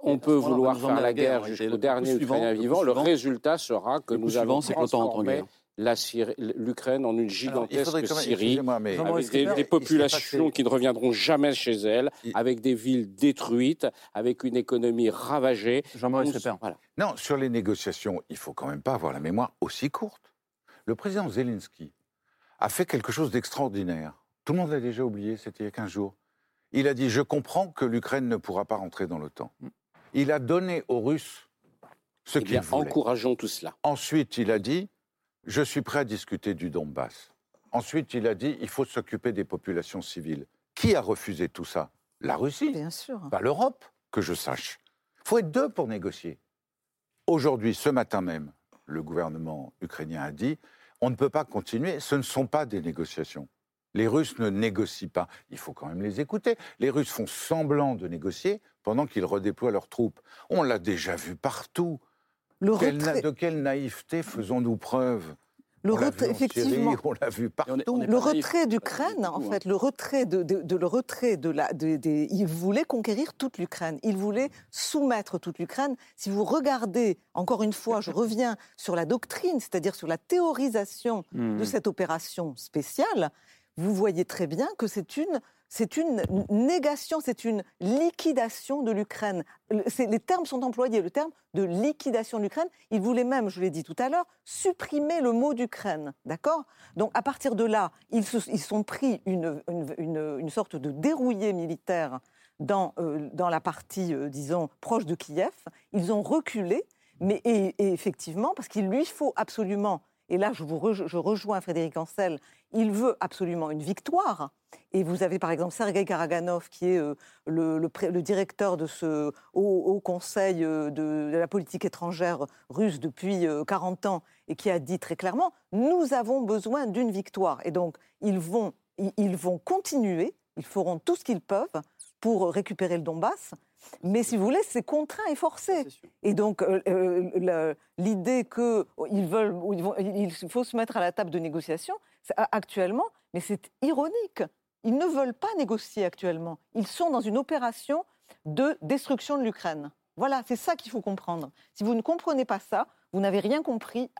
on peut vouloir faire la guerre jusqu'au dernier Ukrainien vivant. Le résultat sera que nous allons transformer l'Ukraine en une gigantesque Syrie, avec des, populations qui ne reviendront jamais chez elles, avec des villes détruites, avec une économie ravagée. Jean-Maurice Non, sur les négociations, il faut quand même pas avoir la mémoire aussi courte. Le président Zelensky a fait quelque chose d'extraordinaire. Tout le monde l'a déjà oublié, c'était il y a 15 jours. Il a dit Je comprends que l'Ukraine ne pourra pas rentrer dans l'OTAN. Il a donné aux Russes ce eh qu'ils voulaient. Encourageons tout cela. Ensuite, il a dit Je suis prêt à discuter du Donbass. Ensuite, il a dit Il faut s'occuper des populations civiles. Qui a refusé tout ça? La Russie. Bien sûr. Pas l'Europe, que je sache. Il faut être deux pour négocier. Aujourd'hui, ce matin même, le gouvernement ukrainien a dit on ne peut pas continuer, ce ne sont pas des négociations. Les Russes ne négocient pas. Il faut quand même les écouter. Les Russes font semblant de négocier pendant qu'ils redéploient leurs troupes. On l'a déjà vu partout. De quelle naïveté faisons-nous preuve? Le retrait, effectivement, on l'a vu partout. le retrait d'Ukraine, en fait, le retrait de, le retrait de la, il voulait conquérir toute l'Ukraine. Il voulait soumettre toute l'Ukraine. Si vous regardez, encore une fois, je [laughs] reviens sur la doctrine, c'est-à-dire sur la théorisation de hmm. cette opération spéciale, vous voyez très bien que c'est une, c'est une négation, c'est une liquidation de l'Ukraine. Les termes sont employés, le terme de liquidation de l'Ukraine. Il voulait même, je l'ai dit tout à l'heure, supprimer le mot d'Ukraine. D'accord? Donc à partir de là, ils se ils sont pris une, une, une, sorte de dérouillé militaire dans, euh, dans la partie, euh, disons, proche de Kiev. Ils ont reculé, mais et effectivement, parce qu'il lui faut absolument et là je, vous je rejoins Frédéric Ancel, il veut absolument une victoire. Et vous avez par exemple Sergei Karaganov, qui est euh, le, directeur de ce haut, conseil euh, de, la politique étrangère russe depuis 40 euh, ans, et qui a dit très clairement, nous avons besoin d'une victoire. Et donc, ils vont, ils vont continuer, ils feront tout ce qu'ils peuvent pour récupérer le Donbass. Mais si vous voulez, c'est contraint et forcé. Et donc, euh, l'idée qu'il veulent, il faut se mettre à la table de négociation, actuellement, mais c'est ironique. Ils ne veulent pas négocier actuellement. Ils sont dans une opération de destruction de l'Ukraine. Voilà, c'est ça qu'il faut comprendre. Si vous ne comprenez pas ça, vous n'avez rien compris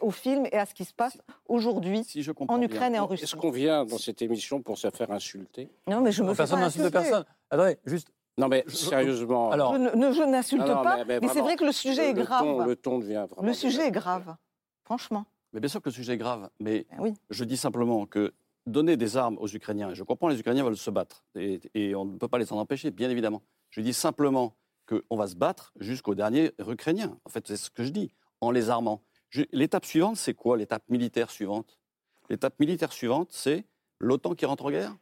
au film et à ce qui se passe aujourd'hui en Ukraine et en Russie. Est-ce qu'on vient dans cette émission pour se faire insulter? Non, mais je me personne n'insulte personne. Attendez, juste non, mais sérieusement. Alors, je, n'insulte pas, mais, c'est vrai que le sujet est grave. le ton devient vraiment. Le sujet est grave, franchement. Mais bien sûr que le sujet est grave, mais eh oui. je dis simplement que donner des armes aux Ukrainiens, et je comprends, les Ukrainiens veulent se battre, et, on ne peut pas les en empêcher, bien évidemment. Je dis simplement qu'on va se battre jusqu'au dernier Ukrainien. En fait, c'est ce que je dis, en les armant. L'étape suivante, c'est quoi l'étape militaire suivante? L'étape militaire suivante, c'est l'OTAN qui rentre en guerre?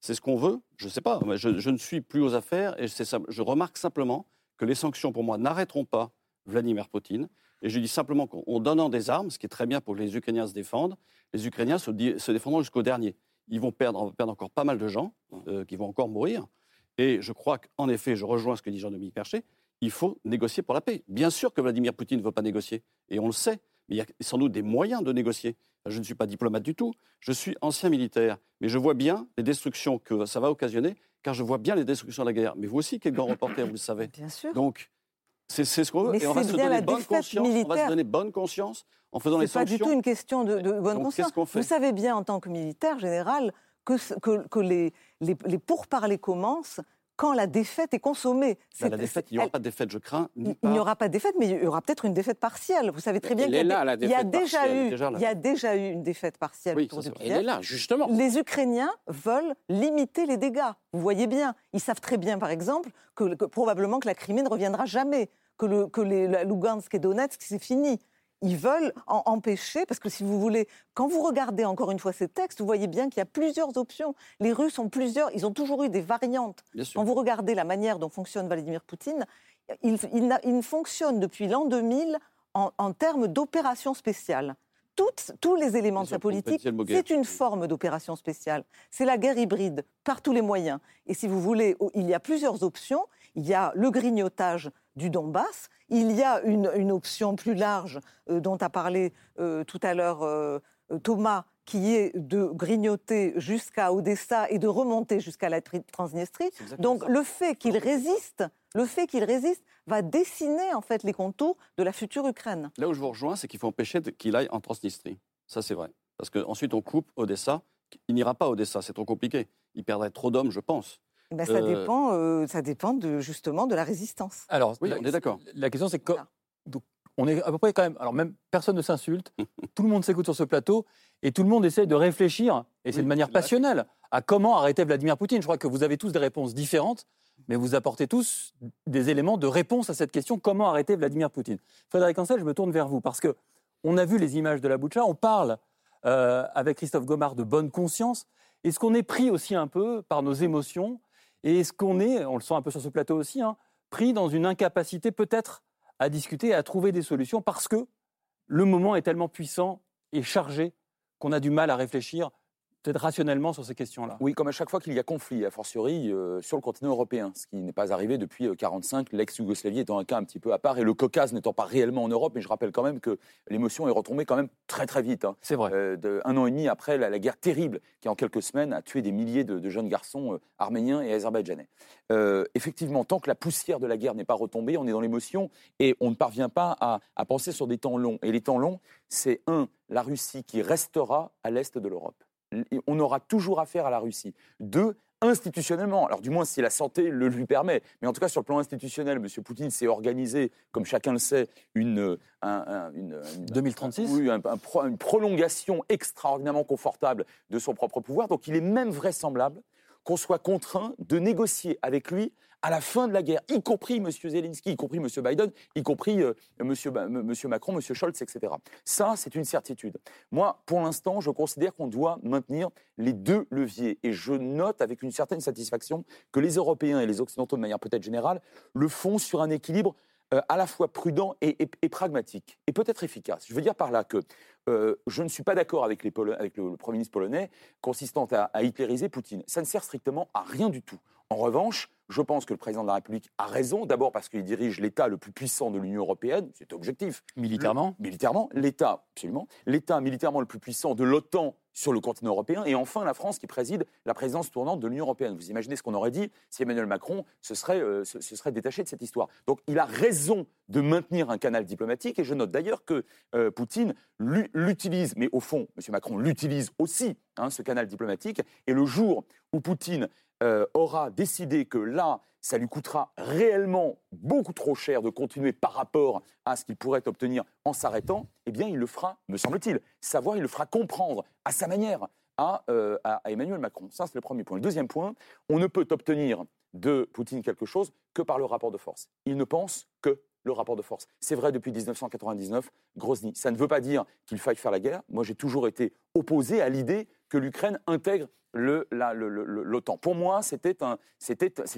C'est ce qu'on veut? Je ne sais pas. Je, ne suis plus aux affaires et je remarque simplement que les sanctions, pour moi, n'arrêteront pas Vladimir Poutine. Et je dis simplement qu'en donnant des armes, ce qui est très bien pour que les Ukrainiens se défendent, les Ukrainiens se, défendront jusqu'au dernier. Ils vont perdre, perdre, encore pas mal de gens, euh, qui vont encore mourir. Et je crois qu'en effet, je rejoins ce que dit Jean-Dominique Perchet, il faut négocier pour la paix. Bien sûr que Vladimir Poutine ne veut pas négocier, et on le sait, mais il y a sans doute des moyens de négocier. Je ne suis pas diplomate du tout, je suis ancien militaire, mais je vois bien les destructions que ça va occasionner, car je vois bien les destructions de la guerre. Mais vous aussi, quel grand reporter, vous le savez. Bien sûr. Donc, c'est ce qu'on veut. et on va, se donner bonne conscience, on va se donner bonne conscience en faisant les sanctions. Ce n'est pas du tout une question de, bonne conscience. Vous savez bien, en tant que militaire général, que, que, que les, les, les pourparlers commencent quand la défaite est consommée. Bah, la défaite, il n'y aura pas de défaite, je crains. Il n'y aura pas de défaite, mais il y aura peut-être une défaite partielle. Vous savez très bien qu'il y, a, il y a déjà eu, il y a déjà eu une défaite partielle oui, autour de Elle est là, justement. Les Ukrainiens veulent limiter les dégâts. Vous voyez bien, ils savent très bien, par exemple, que, probablement que la Crimée ne reviendra jamais, que, le, que les, la Lugansk et Donetsk, c'est fini ils veulent en empêcher, parce que si vous voulez, quand vous regardez encore une fois ces textes, vous voyez bien qu'il y a plusieurs options. Les Russes ont plusieurs, ils ont toujours eu des variantes. Quand vous regardez la manière dont fonctionne Vladimir Poutine, il, il, fonctionne depuis l'an 2000 en, en termes d'opération spéciale. tous les éléments de sa politique, c'est une forme d'opération spéciale. C'est la guerre hybride par tous les moyens. Et si vous voulez, il y a plusieurs options. Il y a le grignotage du Donbass. Il y a une, option plus large euh, dont a parlé euh, tout à l'heure euh, Thomas, qui est de grignoter jusqu'à Odessa et de remonter jusqu'à la Transnistrie. Donc le fait qu'il résiste, le fait qu'il résiste va dessiner en fait les contours de la future Ukraine. Là où je vous rejoins, c'est qu'il faut empêcher qu'il aille en Transnistrie. Ça c'est vrai. Parce qu'ensuite on coupe Odessa. Il n'ira pas à Odessa, c'est trop compliqué. Il perdrait trop d'hommes, je pense. Ben, ça, euh, dépend, euh, ça dépend de, justement de la résistance. Alors, oui, on est d'accord. La question, c'est que. on est à peu près quand même. Alors, même personne ne s'insulte, [laughs] tout le monde s'écoute sur ce plateau, et tout le monde essaie de réfléchir, et c'est de manière passionnelle, à comment arrêter Vladimir Poutine. Je crois que vous avez tous des réponses différentes, mais vous apportez tous des éléments de réponse à cette question comment arrêter Vladimir Poutine Frédéric Ancel, je me tourne vers vous, parce que on a vu les images de la Boucha, on parle euh, avec Christophe Gomard de bonne conscience. Est-ce qu'on est pris aussi un peu par nos émotions et est-ce qu'on est, on le sent un peu sur ce plateau aussi, hein, pris dans une incapacité peut-être à discuter et à trouver des solutions parce que le moment est tellement puissant et chargé qu'on a du mal à réfléchir peut-être rationnellement sur ces questions-là. Oui, comme à chaque fois qu'il y a conflit, a fortiori euh, sur le continent européen, ce qui n'est pas arrivé depuis 1945, euh, l'ex-Yougoslavie étant un cas un petit peu à part et le Caucase n'étant pas réellement en Europe. Mais je rappelle quand même que l'émotion est retombée quand même très très vite. Hein. C'est vrai. Euh, un an et demi après la, guerre terrible qui en quelques semaines a tué des milliers de, jeunes garçons arméniens et azerbaïdjanais. effectivement, tant que la poussière de la guerre n'est pas retombée, on est dans l'émotion et on ne parvient pas à, à penser sur des temps longs. Et les temps longs, c'est un, la Russie qui restera à l'est de l'Europe on aura toujours affaire à la Russie. Deux, institutionnellement, alors du moins si la santé le lui permet, mais en tout cas sur le plan institutionnel, M. Poutine s'est organisé, comme chacun le sait, une, 2036 oui, une prolongation extraordinairement confortable de son propre pouvoir. Donc il est même vraisemblable qu'on soit contraint de négocier avec lui à la fin de la guerre, y compris M. Zelensky, y compris M. Biden, y compris euh, M. Macron, M. Scholz, etc. Ça, c'est une certitude. Moi, pour l'instant, je considère qu'on doit maintenir les deux leviers. Et je note avec une certaine satisfaction que les Européens et les Occidentaux, de manière peut-être générale, le font sur un équilibre euh, à la fois prudent et, pragmatique, et peut-être efficace. Je veux dire par là que euh, je ne suis pas d'accord avec, le, Premier ministre polonais consistant à, à hitlériser Poutine. Ça ne sert strictement à rien du tout. En revanche, je pense que le président de la République a raison, d'abord parce qu'il dirige l'État le plus puissant de l'Union européenne, c'est objectif. Militairement Militairement, l'État, absolument. L'État militairement le plus puissant de l'OTAN sur le continent européen, et enfin la France qui préside la présidence tournante de l'Union européenne. Vous imaginez ce qu'on aurait dit si Emmanuel Macron se serait, euh, se, serait détaché de cette histoire. Donc il a raison de maintenir un canal diplomatique, et je note d'ailleurs que euh, Poutine l'utilise, mais au fond, M. Macron l'utilise aussi, hein, ce canal diplomatique, et le jour où Poutine euh, aura décidé que là, ça lui coûtera réellement beaucoup trop cher de continuer par rapport à ce qu'il pourrait obtenir en s'arrêtant, eh bien, il le fera, me semble-t-il, savoir, il le fera comprendre à sa manière à, euh, à Emmanuel Macron. Ça, c'est le premier point. Le deuxième point, on ne peut obtenir de Poutine quelque chose que par le rapport de force. Il ne pense que le rapport de force. C'est vrai depuis 1999, Grozny. Ça ne veut pas dire qu'il faille faire la guerre. Moi, j'ai toujours été opposé à l'idée que l'Ukraine intègre l'OTAN. Pour moi, c'était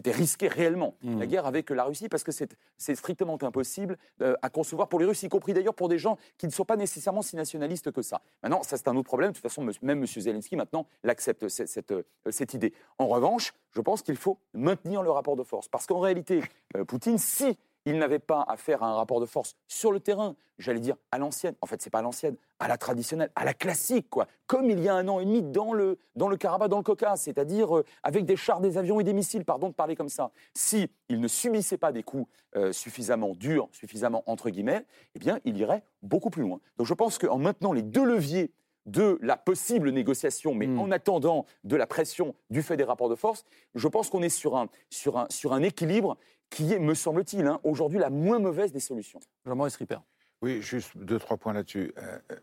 risqué réellement, mmh. la guerre avec la Russie, parce que c'est strictement impossible euh, à concevoir pour les Russes, y compris d'ailleurs pour des gens qui ne sont pas nécessairement si nationalistes que ça. Maintenant, ça c'est un autre problème. De toute façon, même M. Zelensky, maintenant, l'accepte, cette, euh, cette, idée. En revanche, je pense qu'il faut maintenir le rapport de force. Parce qu'en réalité, euh, Poutine, si il n'avait pas à faire un rapport de force sur le terrain, j'allais dire à l'ancienne. En fait, c'est pas à l'ancienne, à la traditionnelle, à la classique, quoi. Comme il y a un an et demi dans le, dans le Karabakh, dans le Caucase, c'est-à-dire euh, avec des chars, des avions et des missiles, pardon de parler comme ça. Si il ne subissait pas des coups euh, suffisamment durs, suffisamment entre guillemets, eh bien, il irait beaucoup plus loin. Donc je pense qu'en maintenant les deux leviers de la possible négociation, mais hmm. en attendant de la pression du fait des rapports de force, je pense qu'on est sur un, sur, un, sur un équilibre qui est, me semble-t-il, hein, aujourd'hui la moins mauvaise des solutions. Jean-Maurice Ripper. Oui, juste deux, trois points là-dessus. Euh, euh,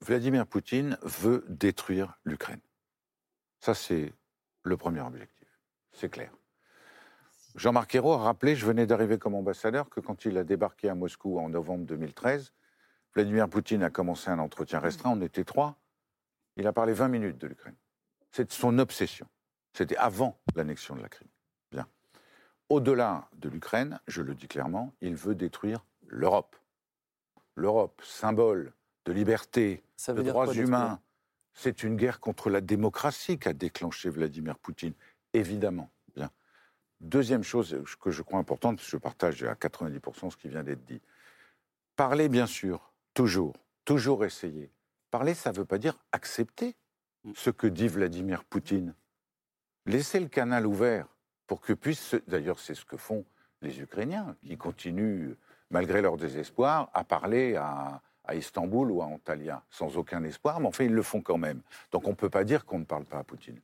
Vladimir Poutine veut détruire l'Ukraine. Ça, c'est le premier objectif. C'est clair. Jean-Marc Ayrault a rappelé, je venais d'arriver comme ambassadeur, que quand il a débarqué à Moscou en novembre 2013, Vladimir Poutine a commencé un entretien restreint, on était trois. Il a parlé 20 minutes de l'Ukraine. C'est son obsession. C'était avant l'annexion de la Crimée. Au-delà de l'Ukraine, je le dis clairement, il veut détruire l'Europe. L'Europe, symbole de liberté, de droits humains. C'est une guerre contre la démocratie qu'a déclenché Vladimir Poutine, évidemment. Bien. Deuxième chose que je crois importante, je partage à 90% ce qui vient d'être dit. Parler, bien sûr, toujours, toujours essayer. Parler, ça ne veut pas dire accepter ce que dit Vladimir Poutine. Laisser le canal ouvert pour que puisse, d'ailleurs c'est ce que font les Ukrainiens, qui continuent, malgré leur désespoir, à parler à, Istanbul ou à Antalya, sans aucun espoir, mais enfin ils le font quand même. Donc on ne peut pas dire qu'on ne parle pas à Poutine.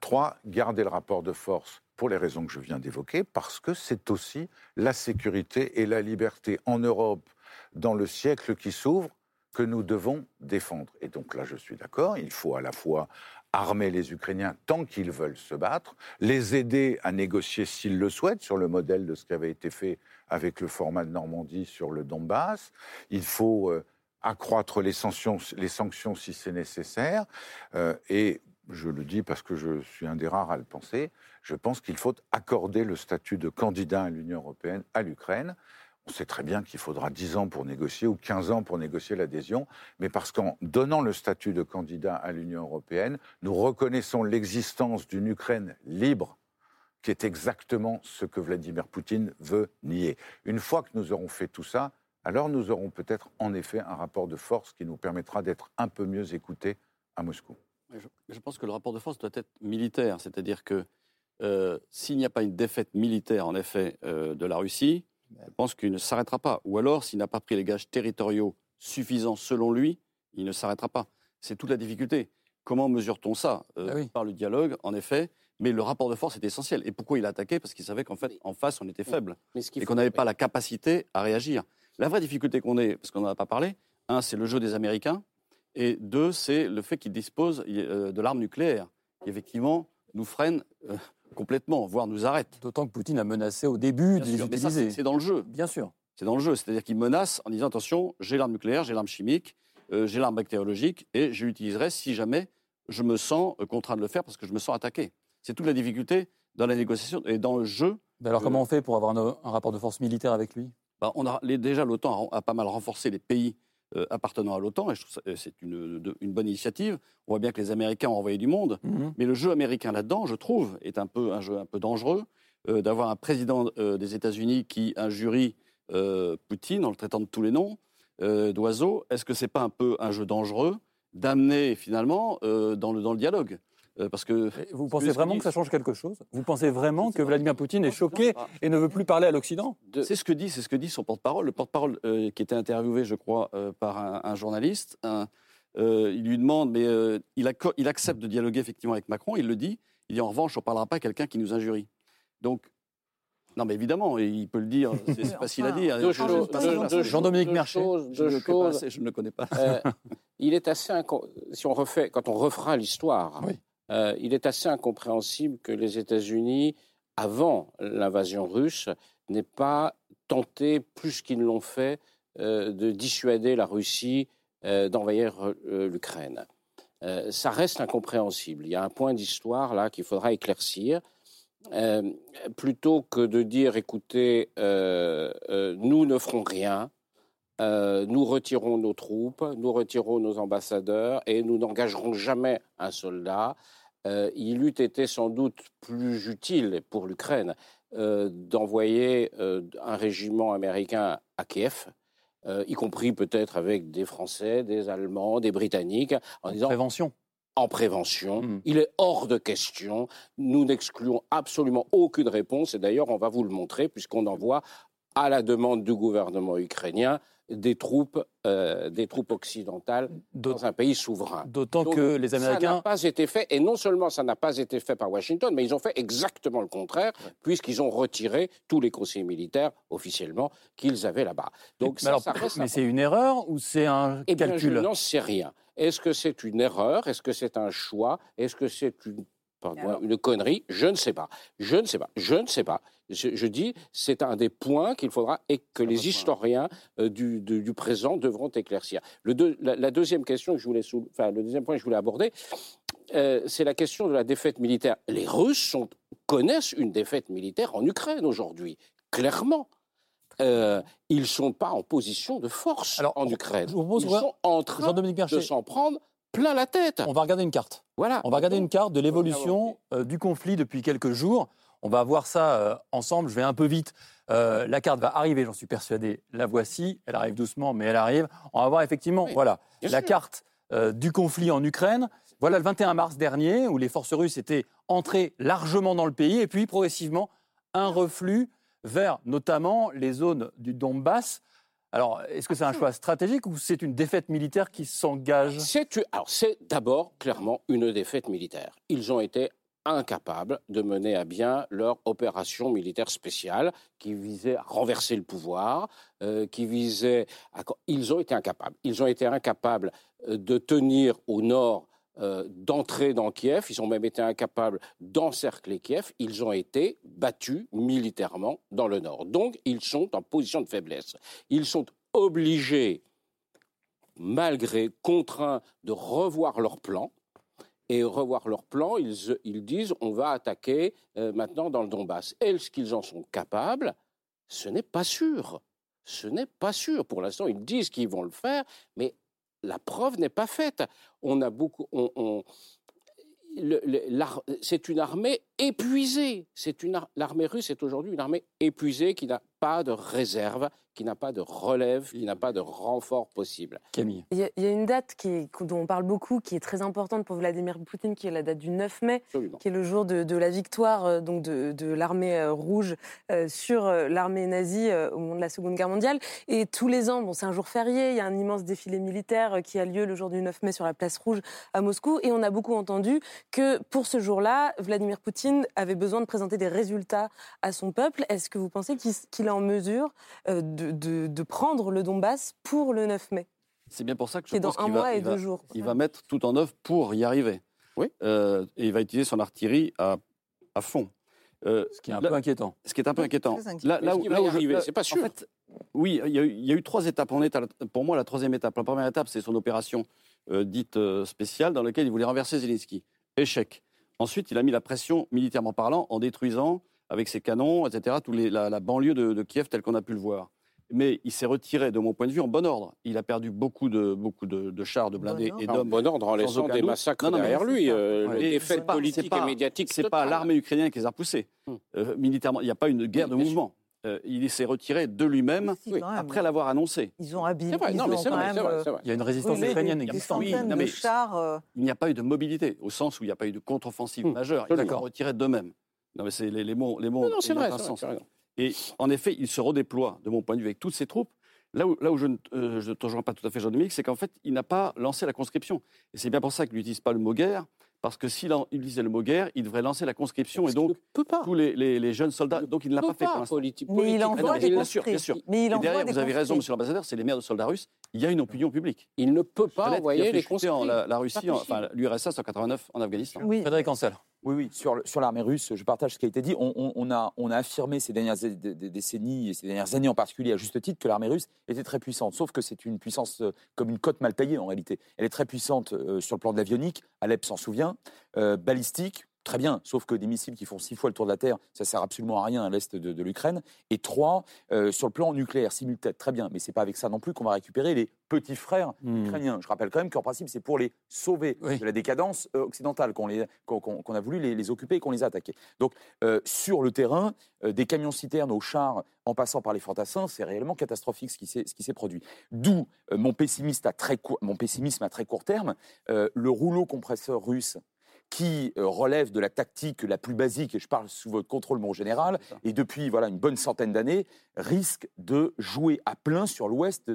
Trois, garder le rapport de force pour les raisons que je viens d'évoquer, parce que c'est aussi la sécurité et la liberté en Europe dans le siècle qui s'ouvre que nous devons défendre. Et donc là, je suis d'accord, il faut à la fois armer les Ukrainiens tant qu'ils veulent se battre, les aider à négocier s'ils le souhaitent, sur le modèle de ce qui avait été fait avec le format de Normandie sur le Donbass. Il faut euh, accroître les sanctions, si c'est nécessaire. Euh, et je le dis parce que je suis un des rares à le penser, je pense qu'il faut accorder le statut de candidat à l'Union européenne à l'Ukraine. On sait très bien qu'il faudra 10 ans pour négocier ou 15 ans pour négocier l'adhésion, mais parce qu'en donnant le statut de candidat à l'Union européenne, nous reconnaissons l'existence d'une Ukraine libre, qui est exactement ce que Vladimir Poutine veut nier. Une fois que nous aurons fait tout ça, alors nous aurons peut-être en effet un rapport de force qui nous permettra d'être un peu mieux écoutés à Moscou. Je, pense que le rapport de force doit être militaire, c'est-à-dire que euh, s'il n'y a pas une défaite militaire, en effet, euh, de la Russie, je pense qu'il ne s'arrêtera pas. Ou alors, s'il n'a pas pris les gages territoriaux suffisants selon lui, il ne s'arrêtera pas. C'est toute la difficulté. Comment mesure-t-on ça euh, ah Par le dialogue, en effet. Mais le rapport de force est essentiel. Et pourquoi il a attaqué? Parce qu'il savait qu'en fait, en face, on était faible. et qu'on n'avait pas la capacité à réagir. La vraie difficulté qu'on ait, parce qu'on n'en a pas parlé, un, c'est le jeu des Américains. Et deux, c'est le fait qu'ils disposent euh, de l'arme nucléaire, qui effectivement nous freine euh, complètement, voire nous arrête. D'autant que Poutine a menacé au début de les utiliser. C'est dans le jeu. Bien sûr. C'est dans le jeu. C'est-à-dire qu'il menace en disant attention, j'ai l'arme nucléaire, j'ai l'arme chimique, euh, j'ai l'arme bactériologique et je l'utiliserai si jamais je me sens euh, contraint de le faire parce que je me sens attaqué. C'est toute la difficulté dans la négociation et dans le jeu. alors, comment on fait pour avoir un, rapport de force militaire avec lui? Bah, on a, Déjà, l'OTAN a, pas mal renforcé les pays euh, appartenant à l'OTAN, et je trouve que c'est une, bonne initiative. On voit bien que les Américains ont envoyé du monde, mhm. mais le jeu américain là-dedans, je trouve, est un peu un jeu un peu dangereux. Euh, d'avoir un président euh, des États-Unis qui injurie Poutine en le traitant de tous les noms d'oiseau, est-ce que c'est pas un peu un jeu dangereux d'amener finalement dans, le, dans le dialogue? Euh, parce que vous pensez vraiment que ça change quelque chose? Vous pensez vraiment que Vladimir Poutine est choqué et ne veut plus parler à l'Occident? C'est ce que dit, c'est ce que dit son porte-parole. Le porte-parole euh, qui était interviewé, je crois, euh, par un, journaliste. il lui demande, mais il, il, accepte de dialoguer effectivement avec Macron. Il le dit. Il dit en revanche, on ne parlera pas à quelqu'un qui nous injurie. Donc non, mais évidemment, il peut le dire, [laughs] c'est facile à dire. Jean-Dominique Merchet, je, ne le connais pas. il est assez si on refait, quand on refera l'histoire, oui. Euh, il est assez incompréhensible que les États-Unis, avant l'invasion russe, n'aient pas tenté, plus qu'ils ne l'ont fait, euh, de dissuader la Russie euh, d'envahir l'Ukraine. ça reste incompréhensible. Il y a un point d'histoire là qu'il faudra éclaircir. Plutôt que de dire, écoutez, nous ne ferons rien, nous retirons nos troupes, nous retirons nos ambassadeurs et nous n'engagerons jamais un soldat, il eût été sans doute plus utile pour l'Ukraine d'envoyer un régiment américain à Kiev, euh, y compris peut-être avec des Français, des Allemands, des Britanniques, en, disant prévention. En prévention, hmm. il est hors de question. Nous n'excluons absolument aucune réponse. Et d'ailleurs, on va vous le montrer puisqu'on envoie à la demande du gouvernement ukrainien des troupes, euh, des troupes occidentales dans un pays souverain. D'autant que les Américains... Ça n'a pas été fait, et non seulement ça n'a pas été fait par Washington, mais ils ont fait exactement le contraire, puisqu'ils ont retiré tous les conseillers militaires, officiellement, qu'ils avaient là-bas. Donc, mais, mais c'est une erreur ou c'est un eh calcul bien, Je n'en sais rien. Est-ce que c'est une erreur? Est-ce que c'est un choix? Est-ce que c'est une une connerie, je ne sais pas. Je ne sais pas. Je ne sais pas. Je, dis, c'est un des points qu'il faudra et que les historiens euh, du, du, présent devront éclaircir. Le la, deuxième question que je voulais, enfin, le deuxième point que je voulais aborder, euh, c'est la question de la défaite militaire. Les Russes sont, connaissent une défaite militaire en Ukraine aujourd'hui, clairement. Euh, ils ne sont pas en position de force en Ukraine. ils sont en train de s'en prendre plein la tête. On va regarder une carte. Voilà. On va regarder une carte de l'évolution euh, du conflit depuis quelques jours. On va voir ça euh, ensemble. Je vais un peu vite. Euh, la carte va arriver, j'en suis persuadé. La voici. Elle arrive doucement, mais elle arrive. On va voir effectivement, voilà, la carte du conflit en Ukraine. Voilà le 21 mars dernier, où les forces russes étaient entrées largement dans le pays, et puis progressivement un reflux vers notamment les zones du Donbass, alors, est-ce que c'est un choix stratégique ou c'est une défaite militaire qui s'engage C'est d'abord clairement une défaite militaire. Ils ont été incapables de mener à bien leur opération militaire spéciale qui visait à renverser le pouvoir, euh, qui visait. Ils ont été incapables. Ils ont été incapables euh, de tenir au nord euh, d'entrer dans Kiev, ils ont même été incapables d'encercler Kiev, ils ont été battus militairement dans le nord. Donc ils sont en position de faiblesse. Ils sont obligés, malgré, contraints de revoir leur plan. Et revoir leur plan, ils, disent on va attaquer euh, maintenant dans le Donbass. Est-ce qu'ils en sont capables? Ce n'est pas sûr. Ce n'est pas sûr. Pour l'instant, ils disent qu'ils vont le faire, mais la preuve n'est pas faite. On a beaucoup, c'est une armée épuisée. C'est une l'armée russe est aujourd'hui une armée épuisée qui n'a pas de réserve, qui n'a pas de relève, qui n'a pas de renfort possible. Camille. Il y, a, une date qui dont on parle beaucoup, qui est très importante pour Vladimir Poutine, qui est la date du 9 mai, qui est le jour de, la victoire euh, donc de, de l'armée euh, rouge euh, sur l'armée nazie au moment de la Seconde Guerre mondiale. Et tous les ans, bon, c'est un jour férié, il y a un immense défilé militaire qui a lieu le jour du 9 mai sur la place rouge à Moscou. Et on a beaucoup entendu que pour ce jour-là, Vladimir Poutine avait besoin de présenter des résultats à son peuple. Est-ce que vous pensez qu'il est en mesure de de, prendre le Donbass pour le 9 mai? C'est bien pour ça que je pense qu'il va, il va, mettre tout en œuvre pour y arriver. Oui. Euh, et il va utiliser son artillerie à, à fond. Euh, ce qui est un peu inquiétant. Ce qui est un peu inquiétant. Là, là, où, là c'est pas sûr. En fait, oui, il y, a eu, il y, a eu, trois étapes. On est pour moi, la troisième étape. La première étape, c'est son opération euh, dite spéciale dans laquelle il voulait renverser Zelensky. Échec. Ensuite, il a mis la pression militairement parlant en détruisant avec ses canons, etc., tous les, la, la, banlieue de, de Kiev telle qu'on a pu le voir mais il s'est retiré, de mon point de vue, en bon ordre. Il a perdu beaucoup de, beaucoup de, chars, de blindés et d'hommes. En bon ordre, en laissant des massacres derrière lui. Euh, les faits politiques et médiatiques. C'est pas l'armée ukrainienne qui les a repoussés. Hum. Euh, militairement, il n'y a pas une guerre de mouvement. Euh, il s'est retiré de lui-même après l'avoir annoncé. Ils ont abîmé. C'est vrai, non, mais c'est vrai, Il y a une résistance ukrainienne existante. Oui, non, mais chars, Il n'y a pas eu de mobilité, au sens où il n'y a pas eu de contre-offensive hum, majeure. Ils ont retiré d'eux-mêmes. Non, mais c'est les, les, mots. Les mots non, c'est vrai. Et en effet, il se redéploie, de mon point de vue, avec toutes ses troupes. Là où, là où je ne euh, te rejoins pas tout à fait, Jean-Dominique, c'est qu'en fait, il n'a pas lancé la conscription. Et c'est bien pour ça qu'il n'utilise pas le mot guerre, parce que s'il utilisait le mot guerre, il devrait lancer la conscription et donc tous les, les, jeunes soldats. Donc il ne l'a pas, fait pour l'instant. Mais il envoie ah des bien sûr, bien sûr. Mais il et derrière, vous avez raison, monsieur l'ambassadeur, c'est les maires de soldats russes. Il y a une opinion publique. Il ne peut pas envoyer les conscrits. En, la, Russie, enfin l'URSS en 89 en Afghanistan. Oui. Frédéric Ancel. Oui, oui, sur, l'armée russe, je partage ce qui a été dit. On, a, affirmé ces dernières décennies, et ces dernières années en particulier, à juste titre, que l'armée russe était très puissante. Sauf que c'est une puissance euh, comme une côte mal taillée en réalité. Elle est très puissante euh, sur le plan de l'avionique, Alep s'en souvient, euh, balistique, Très bien, sauf que des missiles qui font six fois le tour de la Terre, ça sert absolument à rien à l'est de, l'Ukraine. Et trois, euh, sur le plan nucléaire, simultané, très bien, mais c'est pas avec ça non plus qu'on va récupérer les petits frères hmm. ukrainiens. Je rappelle quand même qu'en principe, c'est pour les sauver de la décadence euh, occidentale qu'on a voulu les, occuper et qu'on les a attaqués. Donc, euh, sur le terrain, des camions-citernes aux chars en passant par les fantassins, c'est réellement catastrophique ce qui s'est produit. D'où mon, mon pessimisme à très court terme. le rouleau compresseur russe qui euh, relève de la tactique la plus basique, et je parle sous votre contrôle, mon général, et depuis voilà, une bonne centaine d'années, risque de jouer à plein sur l'ouest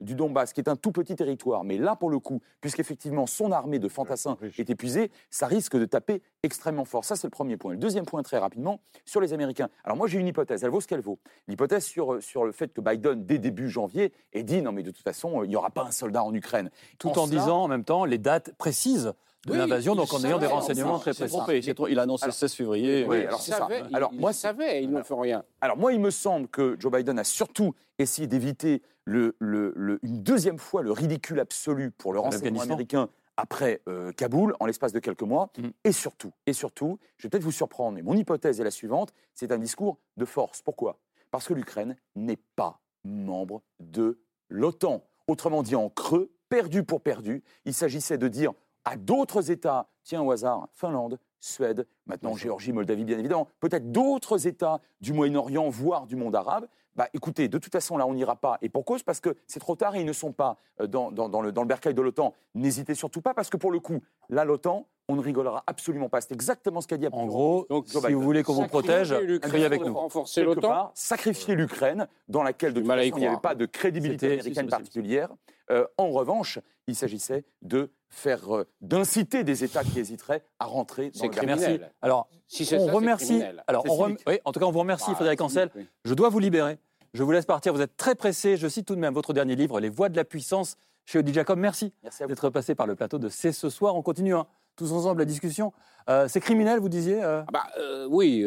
du Donbass, qui est un tout petit territoire. Mais là, pour le coup, puisqu'effectivement son armée de fantassins est épuisée, ça risque de taper extrêmement fort. Ça, c'est le premier point. Le deuxième point, très rapidement, sur les Américains. Alors moi, j'ai une hypothèse, elle vaut ce qu'elle vaut. L'hypothèse sur, euh, sur le fait que Biden, dès début janvier, ait dit, non mais de toute façon, il n'y aura pas un soldat en Ukraine. Tout en disant en même temps les dates précises de l'invasion, donc en ayant des renseignements très précis. Il a annoncé le 16 février. Oui, alors c'est ça. Alors moi, savait, il ne fait rien. Alors moi, il me semble que Joe Biden a surtout essayé d'éviter le, le, une deuxième fois le ridicule absolu pour le renseignement américain après euh, Kaboul, en l'espace de quelques mois. Mm. Et surtout, et surtout, je vais peut-être vous surprendre, mais mon hypothèse est la suivante, c'est un discours de force. Pourquoi? Parce que l'Ukraine n'est pas membre de l'OTAN. Autrement dit, en creux, perdu pour perdu, il s'agissait de dire à d'autres États, tiens au hasard, Finlande, Suède, maintenant Géorgie, Moldavie bien évidemment, peut-être d'autres États du Moyen-Orient, voire du monde arabe, bah écoutez, de toute façon là on n'ira pas. Et pour cause, parce que c'est trop tard et ils ne sont pas euh, dans, dans, le, dans le bercail de l'OTAN. N'hésitez surtout pas, parce que pour le coup, là l'OTAN, on ne rigolera absolument pas. C'est exactement ce qu'a dit. En gros, Donc, si vous voulez qu'on vous protège, criez avec nous. Renforcer l'OTAN, sacrifier l'Ukraine, dans laquelle de toute façon, il n'y avait pas de crédibilité américaine particulière. Euh, en revanche, il s'agissait de faire euh, d'inciter des États qui hésiteraient à rentrer dans le criminel. Alors, si on remercie. Alors, on oui, en tout cas, on vous remercie, bah, Frédéric Ancel. Je dois vous libérer. Je vous laisse partir. Vous êtes très pressé. Je cite tout de même votre dernier livre, Les Voix de la puissance, chez Audi Jacob. Merci, d'être passé par le plateau de C'est ce soir. On continue hein, tous ensemble la discussion. Euh, c'est criminel, vous disiez ah bah, Oui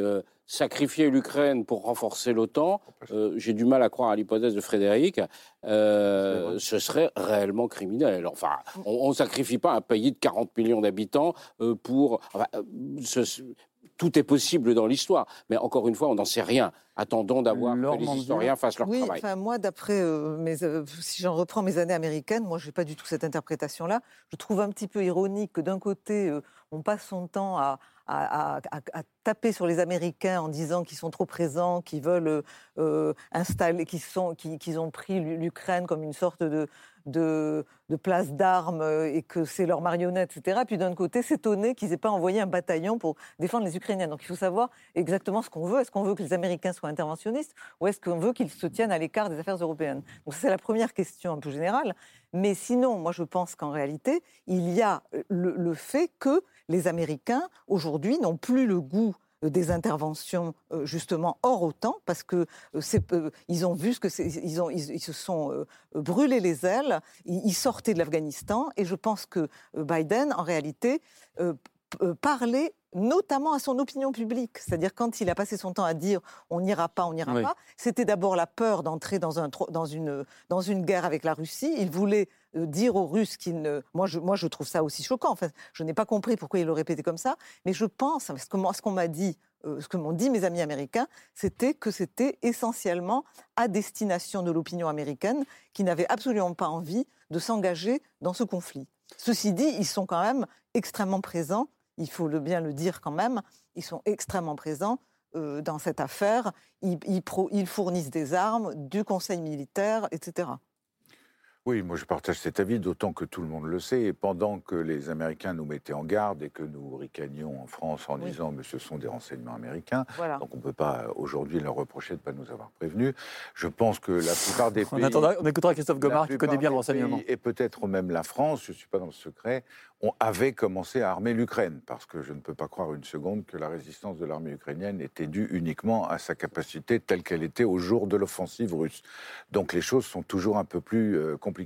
sacrifier l'Ukraine pour renforcer l'OTAN, euh, j'ai du mal à croire à l'hypothèse de Frédéric, euh, ce serait réellement criminel. Enfin, on ne sacrifie pas un pays de 40 millions d'habitants euh, pour... tout est possible dans l'histoire, mais encore une fois, on n'en sait rien. Attendons d'avoir que les historiens fassent leur oui, travail. Enfin, moi, d'après mes, si j'en reprends mes années américaines, moi, je n'ai pas du tout cette interprétation-là. Je trouve un petit peu ironique que d'un côté, on passe son temps à, à, taper sur les Américains en disant qu'ils sont trop présents, qu'ils veulent euh, installer, qu'ils sont, qu'ils ont pris l'Ukraine comme une sorte de, de, place d'armes euh, et que c'est leur marionnette, etc. Puis d'un côté, s'étonner qu'ils n'aient pas envoyé un bataillon pour défendre les Ukrainiens. Donc il faut savoir exactement ce qu'on veut. Est-ce qu'on veut que les Américains soient interventionnistes ou est-ce qu'on veut qu'ils se tiennent à l'écart des affaires européennes? Donc c'est la première question un peu générale. Mais sinon, moi je pense qu'en réalité, il y a le, le fait que les Américains, aujourd'hui, n'ont plus le goût euh, des interventions euh, justement hors OTAN parce que euh, ils ont vu ce que se sont brûlés les ailes, ils, sortaient de l'Afghanistan et je pense que Biden en réalité parlait notamment à son opinion publique. C'est-à-dire quand il a passé son temps à dire on n'ira pas, on n'ira pas, c'était d'abord la peur d'entrer dans, un, dans, une, dans une guerre avec la Russie. Il voulait euh, dire aux Russes qu'il ne... Moi je, moi, je trouve ça aussi choquant. En fait, je n'ai pas compris pourquoi il le répétait comme ça, mais je pense, ce qu'on m'a dit, euh, ce que m'ont dit mes amis américains, c'était que c'était essentiellement à destination de l'opinion américaine qui n'avait absolument pas envie de s'engager dans ce conflit. Ceci dit, ils sont quand même extrêmement présents il faut le bien le dire quand même, ils sont extrêmement présents euh, dans cette affaire. ils, fournissent des armes, du conseil militaire, etc. Oui, moi je partage cet avis, d'autant que tout le monde le sait. Et pendant que les Américains nous mettaient en garde et que nous ricanions en France en disant mais ce sont des renseignements américains, donc on ne peut pas aujourd'hui leur reprocher de ne pas nous avoir prévenus. Je pense que la plupart des [laughs] pays. on, écoutera Christophe Gomard qui connaît bien le renseignement. Et peut-être même la France, je ne suis pas dans le secret, on avait commencé à armer l'Ukraine, parce que je ne peux pas croire une seconde que la résistance de l'armée ukrainienne était due uniquement à sa capacité telle qu'elle était au jour de l'offensive russe. Donc les choses sont toujours un peu plus euh, compliquées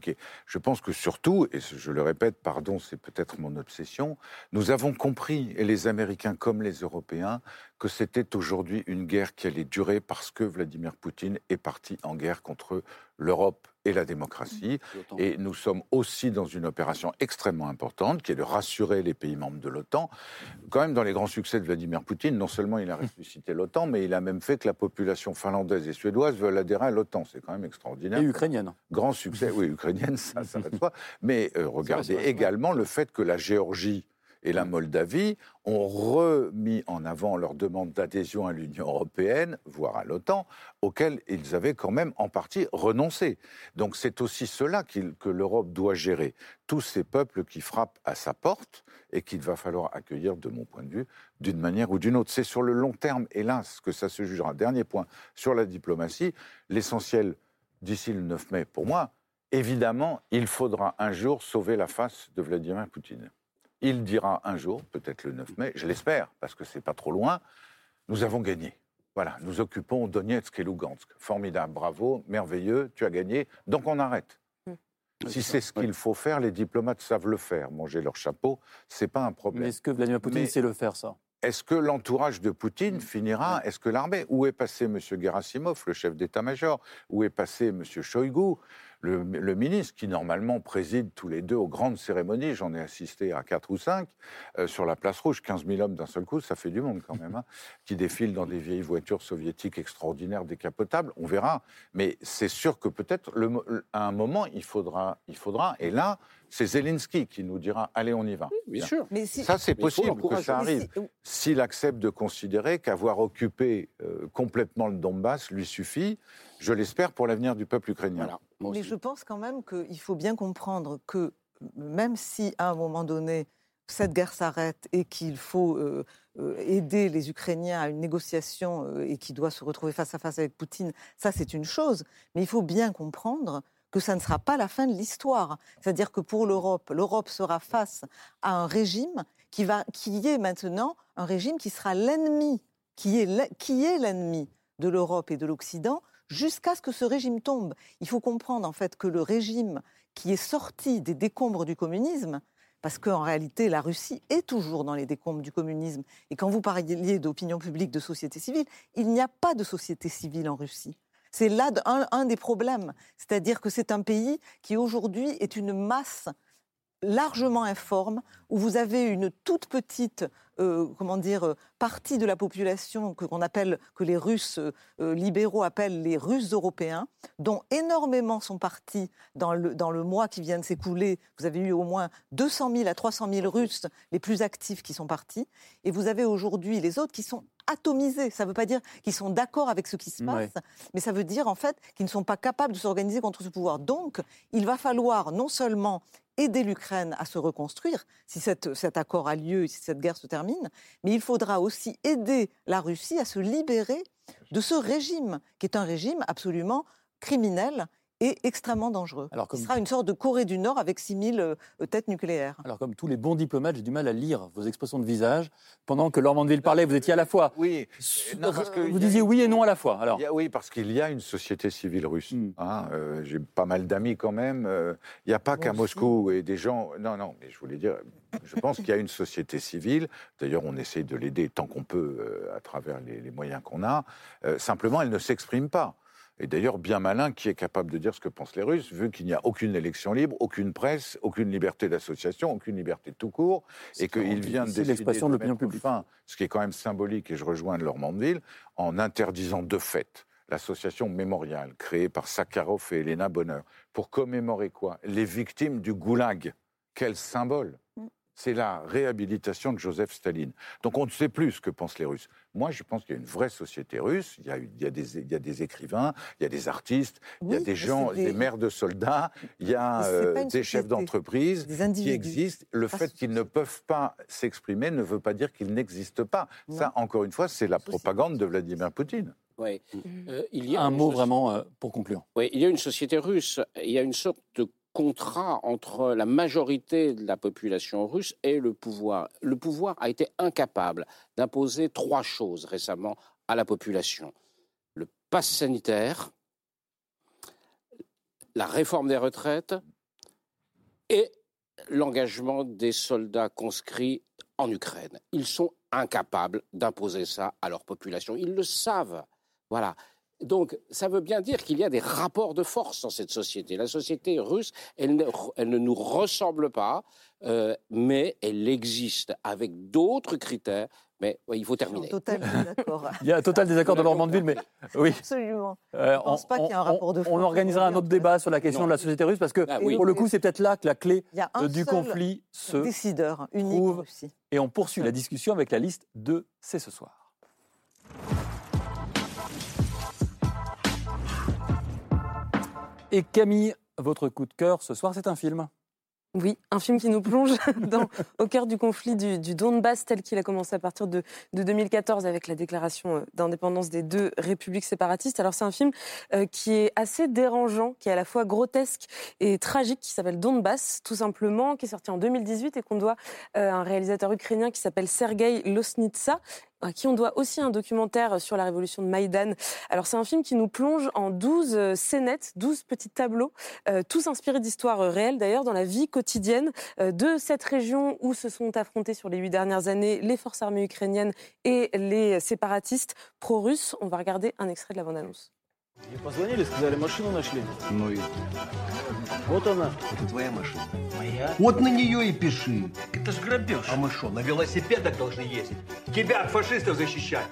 Je pense que surtout, et je le répète, pardon, c'est peut-être mon obsession, nous avons compris, et les Américains comme les Européens, que c'était aujourd'hui une guerre qui allait durer parce que Vladimir Poutine est parti en guerre contre l'Europe et la démocratie. Mmh. Et nous sommes aussi dans une opération extrêmement importante qui est de rassurer les pays membres de l'OTAN. Quand même, dans les grands succès de Vladimir Poutine, non seulement il a ressuscité [laughs] l'OTAN, mais il a même fait que la population finlandaise et suédoise veulent adhérer à l'OTAN. C'est quand même extraordinaire. Et ukrainienne. Grand succès, oui, [laughs] ukrainienne, ça, ça va de soi. Mais euh, regardez également le fait que la Géorgie et la Moldavie ont remis en avant leur demande d'adhésion à l'Union européenne, voire à l'OTAN, auquel ils avaient quand même en partie renoncé. Donc c'est aussi cela que l'Europe doit gérer. Tous ces peuples qui frappent à sa porte et qu'il va falloir accueillir, de mon point de vue, d'une manière ou d'une autre. C'est sur le long terme, hélas, que ça se jugera. Dernier point, sur la diplomatie, l'essentiel d'ici le 9 mai, pour moi, évidemment, il faudra un jour sauver la face de Vladimir Poutine. Il dira un jour, peut-être le 9 mai, je l'espère, parce que c'est pas trop loin, nous avons gagné. Voilà, nous occupons Donetsk et Lugansk. Formidable, bravo, merveilleux, tu as gagné, donc on arrête. Hmm. Si c'est ce qu'il faut faire, les diplomates savent le faire. Manger leur chapeau, c'est pas un problème. Mais est-ce que Vladimir Poutine sait le faire, ça? est-ce que l'entourage de Poutine hmm. finira Est-ce que l'armée? Où est passé M. Gerasimov, le chef d'état-major? Où est passé M. Shoigu? Le, ministre, qui normalement préside tous les deux aux grandes cérémonies, j'en ai assisté à quatre ou cinq, euh, sur la place rouge, 15 000 hommes d'un seul coup, ça fait du monde quand même, hein, [laughs] qui défilent dans des vieilles voitures soviétiques extraordinaires, décapotables, on verra. Mais c'est sûr que peut-être à un moment, il faudra, il faudra, et là, c'est Zelensky qui nous dira allez, on y va. bien sûr. Mais ça, c'est possible que ça arrive. S'il accepte de considérer qu'avoir occupé euh, complètement le Donbass lui suffit, je l'espère pour l'avenir du peuple ukrainien. Mais je pense quand même qu'il faut bien comprendre que même si à un moment donné, cette guerre s'arrête et qu'il faut euh, euh, aider les Ukrainiens à une négociation euh, et qu'il doit se retrouver face à face avec Poutine, ça c'est une chose. Mais il faut bien comprendre que ça ne sera pas la fin de l'histoire. C'est-à-dire que pour l'Europe, l'Europe sera face à un régime qui, est maintenant un régime qui sera l'ennemi, qui est l'ennemi de l'Europe et de l'Occident jusqu'à ce que ce régime tombe. Il faut comprendre en fait que le régime qui est sorti des décombres du communisme, parce qu'en réalité la Russie est toujours dans les décombres du communisme, et quand vous parliez d'opinion publique, de société civile, il n'y a pas de société civile en Russie. C'est là un, des problèmes, c'est-à-dire que c'est un pays qui aujourd'hui est une masse largement informe, où vous avez une toute petite euh, comment dire, euh, partie de la population que, qu'on appelle, que les Russes euh, libéraux appellent les Russes européens, dont énormément sont partis dans le, dans le mois qui vient de s'écouler. Vous avez eu au moins 200 000 à 300 000 Russes les plus actifs qui sont partis. Et vous avez aujourd'hui les autres qui sont atomisés. Ça ne veut pas dire qu'ils sont d'accord avec ce qui se passe, mais ça veut dire en fait qu'ils ne sont pas capables de s'organiser contre ce pouvoir. Donc, il va falloir non seulement aider l'Ukraine à se reconstruire, si cet accord a lieu, si cette guerre se termine, mais il faudra aussi aider la Russie à se libérer de ce régime, qui est un régime absolument criminel et extrêmement dangereux. Alors, comme... sera une sorte de Corée du Nord avec 6000 euh, têtes nucléaires. Alors, comme tous les bons diplomates, j'ai du mal à lire vos expressions de visage. Pendant que Laurent Mandeville parlait, vous étiez à la fois. Oui. vous disiez oui et non à la fois. Alors. oui, parce qu'il y a une société civile russe. Hmm. Hein, euh, j'ai pas mal d'amis quand même. Euh, il n'y a pas qu'à Moscou et des gens. Non, non, mais je voulais dire, je pense qu'il y a une société civile. D'ailleurs, on essaie de l'aider tant qu'on peut à travers les, les moyens qu'on a. simplement, elle ne s'exprime pas. Et d'ailleurs, bien malin qui est capable de dire ce que pensent les Russes, vu qu'il n'y a aucune élection libre, aucune presse, aucune liberté d'association, aucune liberté de tout court, et qu'il vient de décider l'expression de, l'opinion publique. Fin, ce qui est quand même symbolique, et je rejoins de Mandeville, en interdisant de fait l'association mémoriale créée par Sakharov et Elena Bonheur. Pour commémorer quoi? Les victimes du goulag. Quel symbole c'est la réhabilitation de Joseph Staline. Donc on ne sait plus ce que pensent les Russes. Moi, je pense qu'il y a une vraie société russe. Il y a, des, écrivains, il y a des artistes, il y a des gens, des... maires de soldats, il y a euh, des chefs d'entreprise qui existent. Le fait qu'ils ne peuvent pas s'exprimer ne veut pas dire qu'ils n'existent pas. Ça, encore une fois, c'est la propagande de Vladimir Poutine. Oui. Euh, il y a un mot vraiment euh, pour conclure. Oui, il y a une société russe. Il y a une sorte de contrat entre la majorité de la population russe et le pouvoir. Le pouvoir a été incapable d'imposer trois choses récemment à la population. Le pass sanitaire, la réforme des retraites et l'engagement des soldats conscrits en Ukraine. Ils sont incapables d'imposer ça à leur population. Ils le savent. Voilà. Donc, ça veut bien dire qu'il y a des rapports de force dans cette société. La société russe, elle ne, elle ne nous ressemble pas, euh, mais elle existe avec d'autres critères. Mais ouais, il faut terminer. Total désaccord. [laughs] Il y a un total désaccord de Normandville, mais oui. Absolument. Euh, ne pense pas qu'il y ait un rapport de on force. organisera un autre débat sur la question Non. de la société russe parce que Ah oui. pour le coup, c'est peut-être là que la clé Il y a un euh, du seul conflit se décideur unique en trouve. Et on poursuit la discussion avec la liste de C'est ce soir. Et Camille, votre coup de cœur ce soir, c'est un film. Oui, un film qui nous plonge [laughs] au cœur du conflit du, Donbass tel qu'il a commencé à partir de, de 2014 avec la déclaration euh, d'indépendance des deux républiques séparatistes. Alors c'est un film euh, qui est assez dérangeant, qui est à la fois grotesque et tragique, qui s'appelle Donbass tout simplement, qui est sorti en 2018 et qu'on doit euh, à un réalisateur ukrainien qui s'appelle Sergei Losnitsa à qui on doit aussi un documentaire sur la révolution de Maïdan. Alors c'est un film qui nous plonge en 12 euh, scénettes, 12 petits tableaux, euh, tous inspirés d'histoires euh, réelles d'ailleurs, dans la vie quotidienne euh, de cette région où se sont affrontés sur les huit dernières années les forces armées ukrainiennes et les séparatistes pro-russes. On va regarder un extrait de la bande-annonce. Мне позвонили, сказали, машину нашли. Ну и? Вот она. Это твоя машина. Моя? Вот на нее и пиши. Это ж грабеж. А мы что, на велосипедах должны ездить? Тебя от фашистов защищать.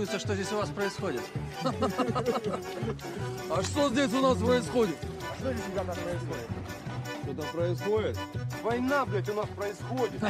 Интересуется, что здесь у вас происходит. А что здесь у нас происходит? Что здесь у нас происходит? Что там происходит? Война, блядь, у нас происходит.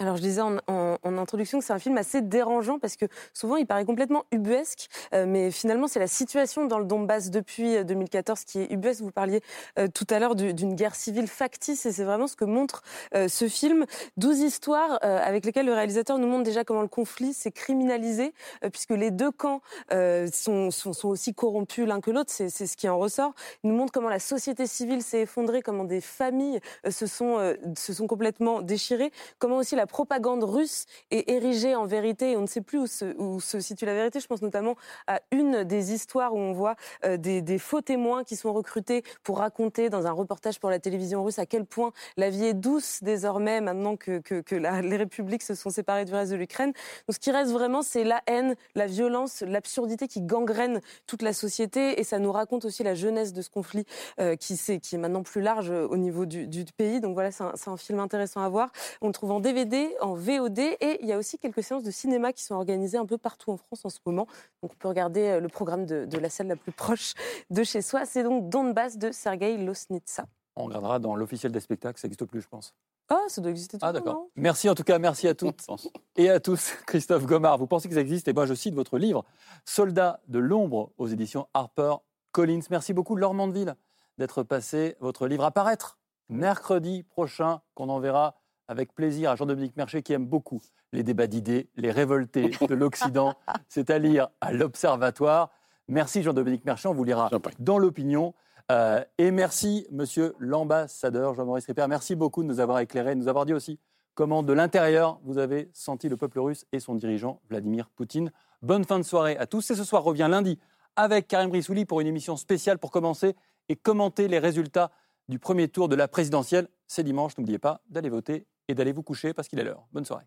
Alors je disais en, introduction que c'est un film assez dérangeant parce que souvent il paraît complètement ubuesque, euh, mais finalement c'est la situation dans le Donbass depuis euh, 2014 qui est ubuesque. Vous parliez euh, tout à l'heure du- d'une guerre civile factice et c'est vraiment ce que montre euh, ce film. Douze histoires euh, avec lesquelles le réalisateur nous montre déjà comment le conflit s'est criminalisé euh, puisque les deux camps euh, sont, aussi corrompus l'un que l'autre, c'est ce qui en ressort. Il nous montre comment la société civile s'est effondrée, comment des familles euh, se, sont, euh, se sont complètement déchirées, comment aussi la propagande russe est érigée en vérité on ne sait plus où se, situe la vérité. Je pense notamment à une des histoires où on voit euh, des, faux témoins qui sont recrutés pour raconter dans un reportage pour la télévision russe à quel point la vie est douce désormais maintenant que, les républiques se sont séparées du reste de l'Ukraine. Donc ce qui reste vraiment, c'est la haine, la violence, l'absurdité qui gangrène toute la société et ça nous raconte aussi la jeunesse de ce conflit euh, qui, est maintenant plus large euh, au niveau du, pays. Donc voilà, c'est un, un film intéressant à voir. On le trouve en DVD, en VOD et il y a aussi quelques séances de cinéma qui sont organisées un peu partout en France en ce moment. Donc on peut regarder euh, le programme de, de la salle la plus proche de chez soi. C'est donc Donbass de Sergei Losnitsa. On regardera dans l'officiel des spectacles, ça n'existe plus, je pense. Ah, ça doit exister tout Ah d'accord. Merci en tout cas, merci à toutes [laughs] et à tous. [laughs] Christophe Gomard, vous pensez que ça existe Et moi je cite votre livre, Soldats de l'ombre aux éditions Harper Collins. Merci beaucoup Laure Mandeville d'être passé votre livre à paraître mercredi prochain, qu'on enverra avec plaisir à Jean-Dominique Merchet qui aime beaucoup les débats d'idées, les révoltés de l'Occident. [laughs] C'est à lire à l'Observatoire. Merci Jean-Dominique Merchet, on vous lira dans l'opinion. Euh, et merci, monsieur l'ambassadeur Jean-Maurice Ripper. Merci beaucoup de nous avoir éclairés, de nous avoir dit aussi comment, de l'intérieur, vous avez senti le peuple russe et son dirigeant, Vladimir Poutine. Bonne fin de soirée à tous. Et ce soir revient lundi avec Karim Brissouli pour une émission spéciale pour commencer et commenter les résultats du premier tour de la présidentielle. C'est dimanche, n'oubliez pas d'aller voter et d'aller vous coucher parce qu'il est l'heure. Bonne soirée.